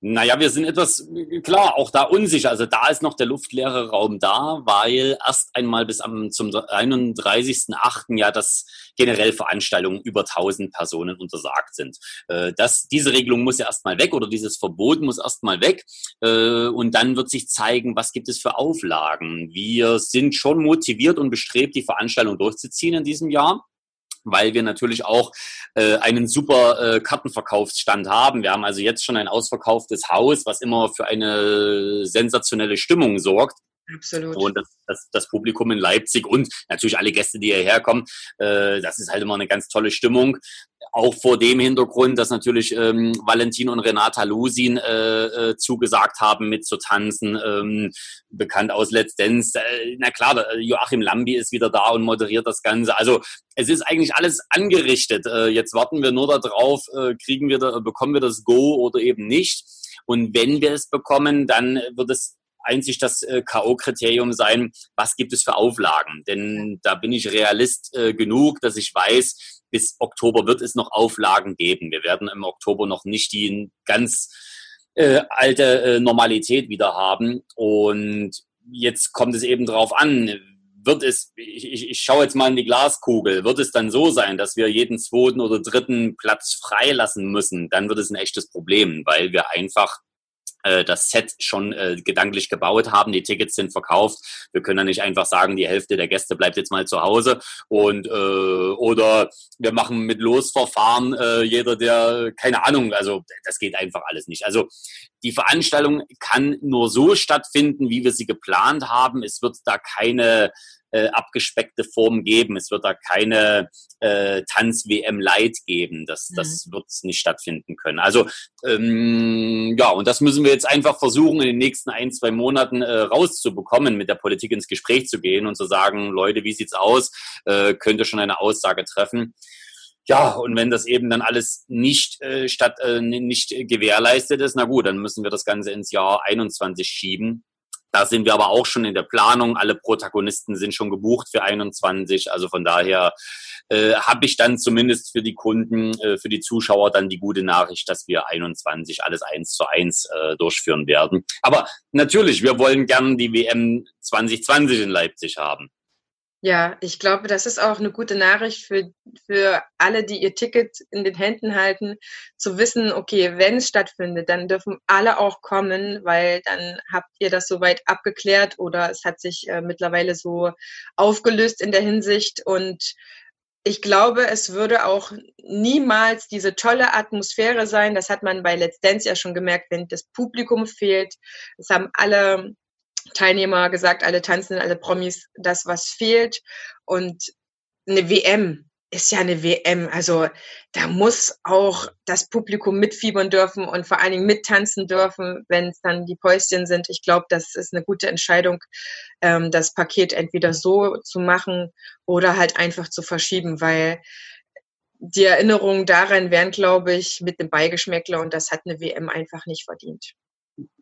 Naja, wir sind etwas, klar, auch da unsicher. Also da ist noch der luftleere Raum da, weil erst einmal bis am, zum 31.8. ja das generell Veranstaltungen über 1000 Personen untersagt sind. Äh, das, diese Regelung muss ja erstmal weg oder dieses Verbot muss erstmal weg. Äh, und dann wird sich zeigen, was gibt es für Auflagen. Wir sind schon motiviert und bestrebt, die Veranstaltung durchzuziehen in diesem Jahr weil wir natürlich auch äh, einen super äh, Kartenverkaufsstand haben. Wir haben also jetzt schon ein ausverkauftes Haus, was immer für eine sensationelle Stimmung sorgt. Absolut. Und das, das, das Publikum in Leipzig und natürlich alle Gäste, die hierher kommen, äh, das ist halt immer eine ganz tolle Stimmung. Auch vor dem Hintergrund, dass natürlich ähm, Valentin und Renata Lusin äh, äh, zugesagt haben, mitzutanzen, ähm, bekannt aus Let's Dance. Äh, na klar, Joachim Lambi ist wieder da und moderiert das Ganze. Also es ist eigentlich alles angerichtet. Äh, jetzt warten wir nur darauf, äh, kriegen wir da, bekommen wir das Go oder eben nicht. Und wenn wir es bekommen, dann wird es einzig das äh, K.O.-Kriterium sein, was gibt es für Auflagen. Denn da bin ich Realist äh, genug, dass ich weiß, bis Oktober wird es noch Auflagen geben. Wir werden im Oktober noch nicht die ganz äh, alte äh, Normalität wieder haben. Und jetzt kommt es eben darauf an, wird es, ich, ich, ich schaue jetzt mal in die Glaskugel, wird es dann so sein, dass wir jeden zweiten oder dritten Platz freilassen müssen, dann wird es ein echtes Problem, weil wir einfach äh, das Set schon äh, gedanklich gebaut haben. Die Tickets sind verkauft. Wir können dann nicht einfach sagen, die Hälfte der Gäste bleibt jetzt mal zu Hause und äh, oder wir machen mit Losverfahren äh, jeder, der keine Ahnung. Also das geht einfach alles nicht. Also die Veranstaltung kann nur so stattfinden, wie wir sie geplant haben. Es wird da keine äh, abgespeckte Form geben. Es wird da keine äh, Tanz-WM Light geben. Das, mhm. das wird nicht stattfinden können. Also ähm, ja, und das müssen wir jetzt einfach versuchen, in den nächsten ein, zwei Monaten äh, rauszubekommen, mit der Politik ins Gespräch zu gehen und zu sagen, Leute, wie sieht's aus? Äh, könnte schon eine Aussage treffen. Ja, und wenn das eben dann alles nicht äh, statt äh, nicht gewährleistet ist, na gut, dann müssen wir das Ganze ins Jahr 21 schieben. Da sind wir aber auch schon in der Planung. Alle Protagonisten sind schon gebucht für 21. Also von daher äh, habe ich dann zumindest für die Kunden, äh, für die Zuschauer dann die gute Nachricht, dass wir 21 alles eins zu eins äh, durchführen werden. Aber natürlich, wir wollen gern die WM 2020 in Leipzig haben. Ja, ich glaube, das ist auch eine gute Nachricht für, für alle, die ihr Ticket in den Händen halten, zu wissen, okay, wenn es stattfindet, dann dürfen alle auch kommen, weil dann habt ihr das soweit abgeklärt oder es hat sich äh, mittlerweile so aufgelöst in der Hinsicht und ich glaube, es würde auch niemals diese tolle Atmosphäre sein. Das hat man bei Let's Dance ja schon gemerkt, wenn das Publikum fehlt. Es haben alle Teilnehmer gesagt, alle tanzen, alle Promis, das, was fehlt. Und eine WM ist ja eine WM. Also da muss auch das Publikum mitfiebern dürfen und vor allen Dingen mittanzen dürfen, wenn es dann die Päuschen sind. Ich glaube, das ist eine gute Entscheidung, ähm, das Paket entweder so zu machen oder halt einfach zu verschieben, weil die Erinnerungen daran wären, glaube ich, mit dem Beigeschmäckler und das hat eine WM einfach nicht verdient.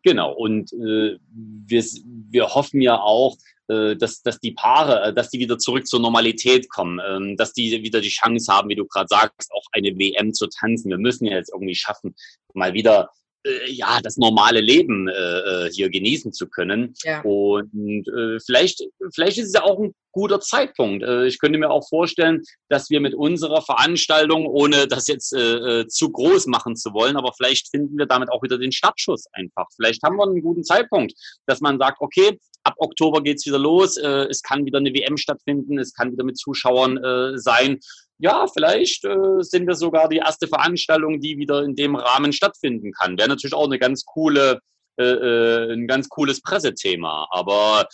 Genau, und äh, wir, wir hoffen ja auch, äh, dass, dass die Paare, äh, dass die wieder zurück zur Normalität kommen, ähm, dass die wieder die Chance haben, wie du gerade sagst, auch eine WM zu tanzen. Wir müssen ja jetzt irgendwie schaffen, mal wieder äh, ja, das normale Leben äh, äh, hier genießen zu können. Ja. Und äh, vielleicht, vielleicht ist es ja auch ein guter Zeitpunkt. Äh, ich könnte mir auch vorstellen, dass wir mit unserer Veranstaltung, ohne das jetzt äh, äh, zu groß machen zu wollen, aber vielleicht finden wir damit auch wieder den Startschuss einfach. Vielleicht haben wir einen guten Zeitpunkt, dass man sagt, okay, ab Oktober geht's wieder los, äh, es kann wieder eine WM stattfinden, es kann wieder mit Zuschauern äh, sein ja, vielleicht äh, sind wir sogar die erste Veranstaltung, die wieder in dem Rahmen stattfinden kann. Wäre natürlich auch eine ganz coole, äh, äh, ein ganz cooles Pressethema. Aber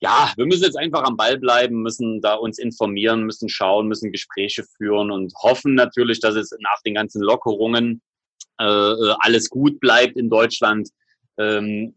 ja, wir müssen jetzt einfach am Ball bleiben, müssen da uns informieren, müssen schauen, müssen Gespräche führen und hoffen natürlich, dass es nach den ganzen Lockerungen äh, äh alles gut bleibt in Deutschland. Ähm,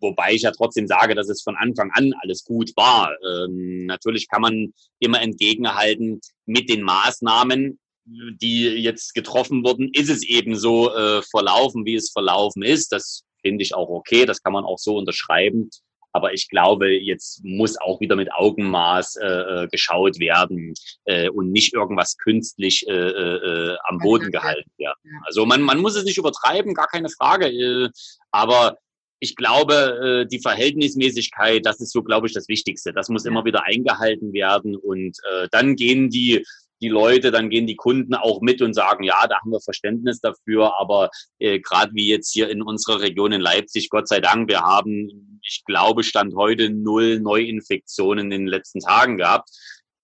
Wobei ich ja trotzdem sage, dass es von Anfang an alles gut war. Ähm, natürlich kann man immer entgegenhalten mit den Maßnahmen, die jetzt getroffen wurden, ist es eben so äh, verlaufen, wie es verlaufen ist. Das finde ich auch okay, das kann man auch so unterschreiben. Aber ich glaube, jetzt muss auch wieder mit Augenmaß äh, äh geschaut werden äh, und nicht irgendwas künstlich äh, äh, am Boden gehalten werden. Also man, man muss es nicht übertreiben, gar keine Frage. Äh, aber ich glaube, äh, die Verhältnismäßigkeit, das ist so, glaube ich, das Wichtigste. Das muss immer wieder eingehalten werden und äh, dann gehen die die Leute, dann gehen die Kunden auch mit und sagen, ja, da haben wir Verständnis dafür, aber äh, gerade wie jetzt hier in unserer Region in Leipzig, Gott sei Dank, wir haben, ich glaube, Stand heute null Neuinfektionen in den letzten Tagen gehabt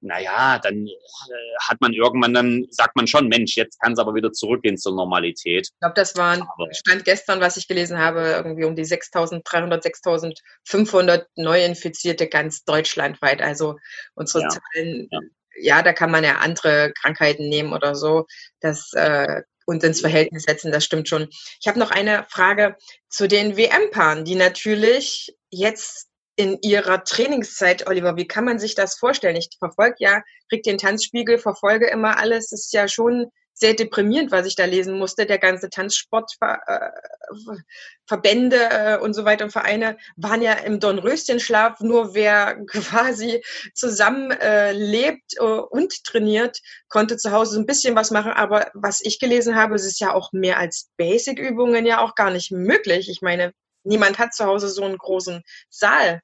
naja, dann äh, hat man irgendwann, dann sagt man schon, Mensch, jetzt kann es aber wieder zurückgehen zur Normalität. Ich glaube, das war Stand gestern, was ich gelesen habe, irgendwie um die 6.300, 6.500 Neuinfizierte ganz deutschlandweit. Also unsere ja. Zahlen, ja. ja. da kann man ja andere Krankheiten nehmen oder so. Das äh, und ins Verhältnis setzen, das stimmt schon. Ich habe noch eine Frage zu den WM-Paaren, die natürlich jetzt in Ihrer Trainingszeit, Oliver, wie kann man sich das vorstellen? Ich verfolge ja, krieg den Tanzspiegel, verfolge immer alles. Das ist ja schon sehr deprimierend, was ich da lesen musste. Der ganze Tanzsportverbände äh, und so weiter und Vereine waren ja im Dornröschenschlaf. Nur wer quasi zusammen äh, lebt äh, und trainiert, konnte zu Hause so ein bisschen was machen. Aber was ich gelesen habe, es ist ja auch mehr als Basic-Übungen ja auch gar nicht möglich. Ich meine, niemand hat zu Hause so einen großen Saal.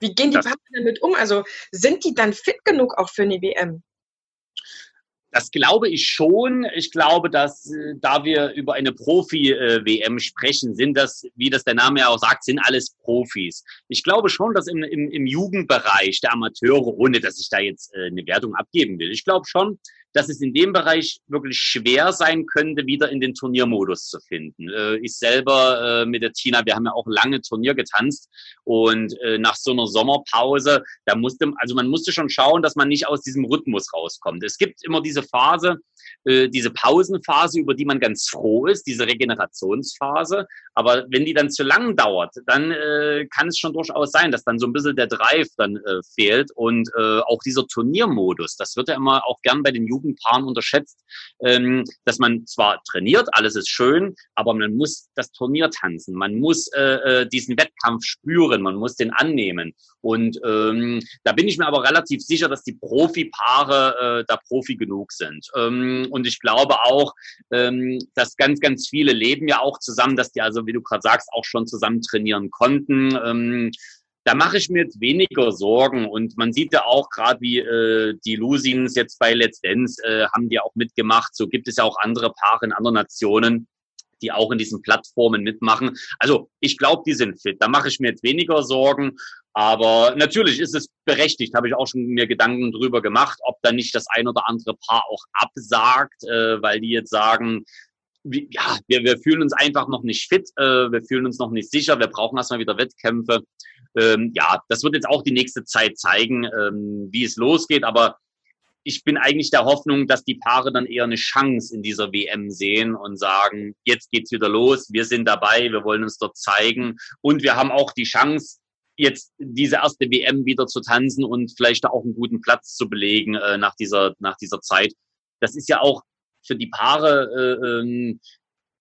Wie gehen die Partner damit um? Also sind die dann fit genug auch für eine WM? Das glaube ich schon. Ich glaube, dass äh, da wir über eine Profi-WM sprechen, sind das, wie das der Name ja auch sagt, sind alles Profis. Ich glaube schon, dass im, im, im Jugendbereich der Amateure, ohne dass ich da jetzt äh, eine Wertung abgeben will, ich glaube schon, dass es in dem Bereich wirklich schwer sein könnte, wieder in den Turniermodus zu finden. Äh, ich selber mit der Tina, wir haben ja auch lange Turnier getanzt und nach so einer Sommerpause, da musste, also man musste schon schauen, dass man nicht aus diesem Rhythmus rauskommt. Es gibt immer diese Phase, äh, diese Pausenphase, über die man ganz froh ist, diese Regenerationsphase. Aber wenn die dann zu lang dauert, dann äh, kann es schon durchaus sein, dass dann so ein bisschen der Drive dann äh, fehlt und auch dieser Turniermodus. Das wird ja immer auch gern bei den Jugendpaaren unterschätzt, ähm, dass man zwar trainiert, alles ist schön, aber man muss das Turnier tanzen, man muss diesen Wettkampf spüren, man muss den annehmen. Und ähm, da bin ich mir aber relativ sicher, dass die Profipaare da Profi genug sind. Ähm, und ich glaube auch, ähm, dass ganz, ganz viele leben ja auch zusammen, dass die also, wie du gerade sagst, auch schon zusammen trainieren konnten. Ähm, da mache ich mir jetzt weniger Sorgen. Und man sieht ja auch gerade, wie äh, die Lusins jetzt bei Let's Dance äh, haben die auch mitgemacht. So gibt es ja auch andere Paare in anderen Nationen die auch in diesen Plattformen mitmachen. Also ich glaube, die sind fit. Da mache ich mir jetzt weniger Sorgen. Aber natürlich ist es berechtigt, habe ich auch schon mir Gedanken drüber gemacht, ob da nicht das ein oder andere Paar auch absagt, äh, weil die jetzt sagen, ja, wir, wir fühlen uns einfach noch nicht fit, äh, wir fühlen uns noch nicht sicher, wir brauchen erstmal wieder Wettkämpfe. Ähm, ja, das wird jetzt auch die nächste Zeit zeigen, ähm, wie es losgeht, aber ich bin eigentlich der Hoffnung, dass die Paare dann eher eine Chance in dieser WM sehen und sagen, jetzt geht's wieder los, wir sind dabei, wir wollen uns dort zeigen und wir haben auch die Chance, jetzt diese erste WM wieder zu tanzen und vielleicht auch einen guten Platz zu belegen äh, nach dieser nach dieser Zeit. Das ist ja auch für die Paare äh, ähm,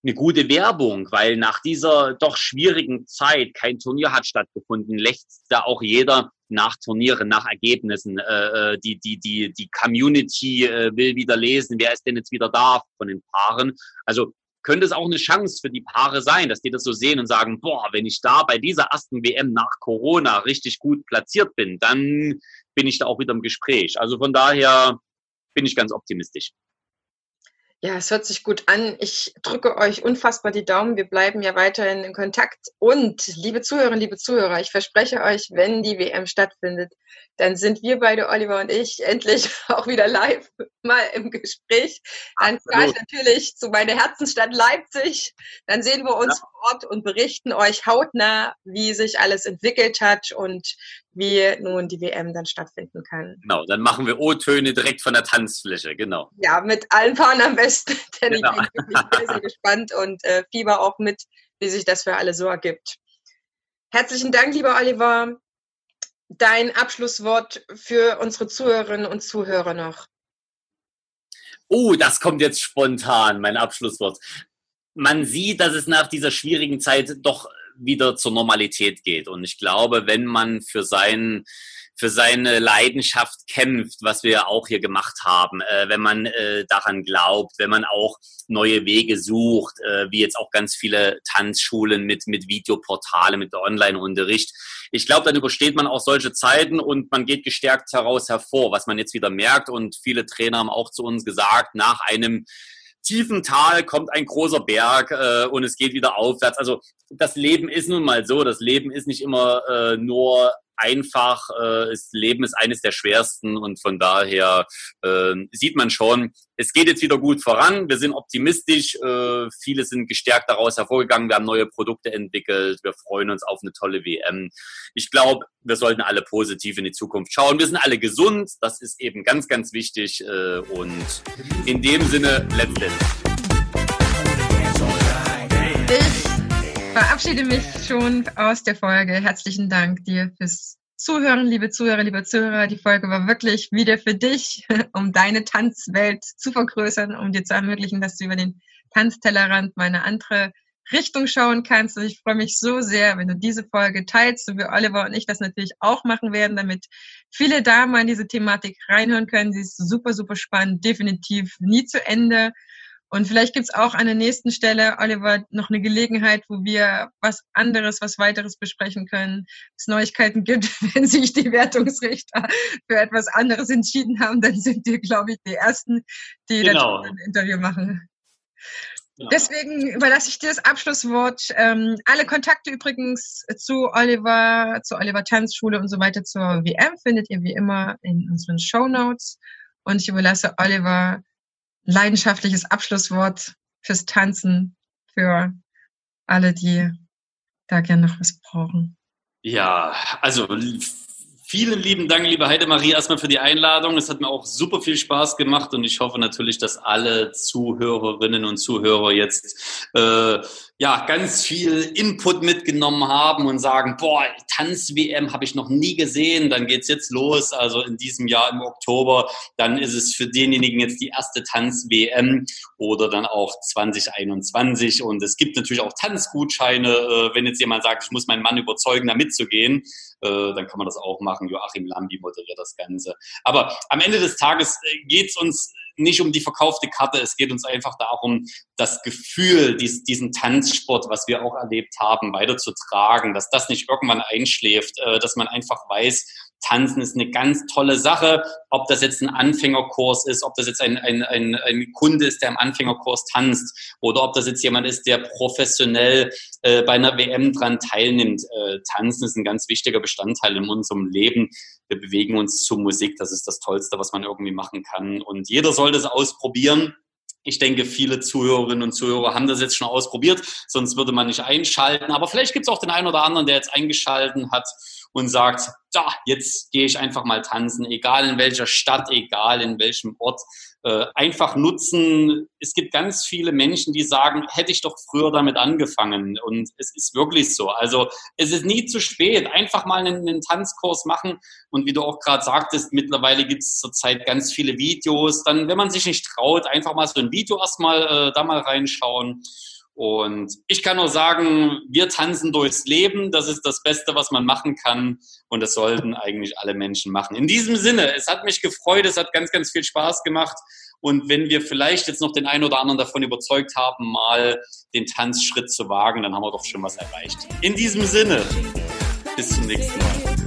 eine gute Werbung, weil nach dieser doch schwierigen Zeit kein Turnier hat stattgefunden, lächzt da auch jeder nach Turnieren, nach Ergebnissen. Äh, äh, die, die, die, die Community äh, will wieder lesen, wer ist denn jetzt wieder da von den Paaren. Also könnte es auch eine Chance für die Paare sein, dass die das so sehen und sagen, boah, wenn ich da bei dieser ersten WM nach Corona richtig gut platziert bin, dann bin ich da auch wieder im Gespräch. Also von daher bin ich ganz optimistisch. Ja, es hört sich gut an. Ich drücke euch unfassbar die Daumen. Wir bleiben ja weiterhin in Kontakt. Und liebe Zuhörerinnen, liebe Zuhörer, ich verspreche euch, wenn die WM stattfindet, dann sind wir beide, Oliver und ich, endlich auch wieder live mal im Gespräch. Dann fahre ich natürlich zu meiner Herzensstadt Leipzig. Dann sehen wir uns ja. vor Ort und berichten euch hautnah, wie sich alles entwickelt hat und wie nun die WM dann stattfinden kann. Genau, dann machen wir O-Töne direkt von der Tanzfläche, genau. Ja, mit allen Paaren am besten, denn genau. ich bin wirklich sehr, sehr gespannt und äh, fieber auch mit, wie sich das für alle so ergibt. Herzlichen Dank, lieber Oliver. Dein Abschlusswort für unsere Zuhörerinnen und Zuhörer noch. Oh, das kommt jetzt spontan, mein Abschlusswort. Man sieht, dass es nach dieser schwierigen Zeit doch wieder zur Normalität geht. Und ich glaube, wenn man für seinen für seine Leidenschaft kämpft, was wir auch hier gemacht haben, äh, wenn man äh, daran glaubt, wenn man auch neue Wege sucht, äh, wie jetzt auch ganz viele Tanzschulen mit, mit Videoportale, mit Online-Unterricht. Ich glaube, dann übersteht man auch solche Zeiten und man geht gestärkt heraus hervor, was man jetzt wieder merkt. Und viele Trainer haben auch zu uns gesagt, nach einem tiefen Tal kommt ein großer Berg äh, und es geht wieder aufwärts. Also das Leben ist nun mal so. Das Leben ist nicht immer äh, nur einfach. Äh, das Leben ist eines der schwersten und von daher äh, sieht man schon, es geht jetzt wieder gut voran. Wir sind optimistisch. Äh, viele sind gestärkt daraus hervorgegangen. Wir haben neue Produkte entwickelt. Wir freuen uns auf eine tolle WM. Ich glaube, wir sollten alle positiv in die Zukunft schauen. Wir sind alle gesund. Das ist eben ganz, ganz wichtig. Äh, und in dem Sinne, let's dance. Verabschiede mich schon aus der Folge. Herzlichen Dank dir fürs Zuhören, liebe Zuhörer, liebe Zuhörer. Die Folge war wirklich wieder für dich, um deine Tanzwelt zu vergrößern, um dir zu ermöglichen, dass du über den Tanztellerrand meine andere Richtung schauen kannst. Und ich freue mich so sehr, wenn du diese Folge teilst, so wie Oliver und ich das natürlich auch machen werden, damit viele Damen in diese Thematik reinhören können. Sie ist super, super spannend, definitiv nie zu Ende. Und vielleicht gibt's auch an der nächsten Stelle, Oliver, noch eine Gelegenheit, wo wir was anderes, was weiteres besprechen können, es Neuigkeiten gibt, wenn sich die Wertungsrichter für etwas anderes entschieden haben, dann sind wir, glaube ich, die Ersten, die genau. ein Interview machen. Genau. Deswegen überlasse ich dir das Abschlusswort. Ähm, alle Kontakte übrigens zu Oliver, zur Oliver Tanzschule und so weiter zur WM findet ihr wie immer in unseren Show Notes. Und ich überlasse Oliver leidenschaftliches Abschlusswort fürs Tanzen, für alle, die da gerne noch was brauchen. Ja, also Vielen lieben Dank, liebe Heidemarie, erstmal für die Einladung. Es hat mir auch super viel Spaß gemacht und ich hoffe natürlich, dass alle Zuhörerinnen und Zuhörer jetzt äh, ja ganz viel Input mitgenommen haben und sagen, boah, Tanz-WM habe ich noch nie gesehen. Dann geht's jetzt los. Also in diesem Jahr im Oktober, dann ist es für denjenigen jetzt die erste Tanz-WM oder dann auch 2021. Und es gibt natürlich auch Tanzgutscheine, äh, wenn jetzt jemand sagt, ich muss meinen Mann überzeugen, da mitzugehen äh, dann kann man das auch machen. Joachim Lambi moderiert das Ganze. Aber am Ende des Tages äh, geht es uns nicht um die verkaufte Karte, es geht uns einfach darum, das Gefühl, dies, diesen Tanzsport, was wir auch erlebt haben, weiterzutragen, dass das nicht irgendwann einschläft, äh, dass man einfach weiß, Tanzen ist eine ganz tolle Sache. Ob das jetzt ein Anfängerkurs ist, ob das jetzt ein, ein, ein, ein Kunde ist, der im Anfängerkurs tanzt, oder ob das jetzt jemand ist, der professionell äh, bei einer WM dran teilnimmt. Äh, Tanzen ist ein ganz wichtiger Bestandteil in unserem Leben. Wir bewegen uns zur Musik. Das ist das Tollste, was man irgendwie machen kann. Und jeder soll das ausprobieren. Ich denke, viele Zuhörerinnen und Zuhörer haben das jetzt schon ausprobiert, sonst würde man nicht einschalten. Aber vielleicht gibt es auch den einen oder anderen, der jetzt eingeschalten hat und sagt, da, jetzt gehe ich einfach mal tanzen, egal in welcher Stadt, egal in welchem Ort, äh, einfach nutzen. Es gibt ganz viele Menschen, die sagen, hätte ich doch früher damit angefangen. Und es ist wirklich so. Also es ist nie zu spät. Einfach mal einen, einen Tanzkurs machen. Und wie du auch gerade sagtest, mittlerweile gibt es zurzeit ganz viele Videos. Dann, wenn man sich nicht traut, einfach mal so ein Video erstmal äh, da mal reinschauen. Und ich kann nur sagen, wir tanzen durchs Leben. Das ist das Beste, was man machen kann. Und das sollten eigentlich alle Menschen machen. In diesem Sinne, es hat mich gefreut. Es hat ganz, ganz viel Spaß gemacht. Und wenn wir vielleicht jetzt noch den einen oder anderen davon überzeugt haben, mal den Tanzschritt zu wagen, dann haben wir doch schon was erreicht. In diesem Sinne, bis zum nächsten Mal.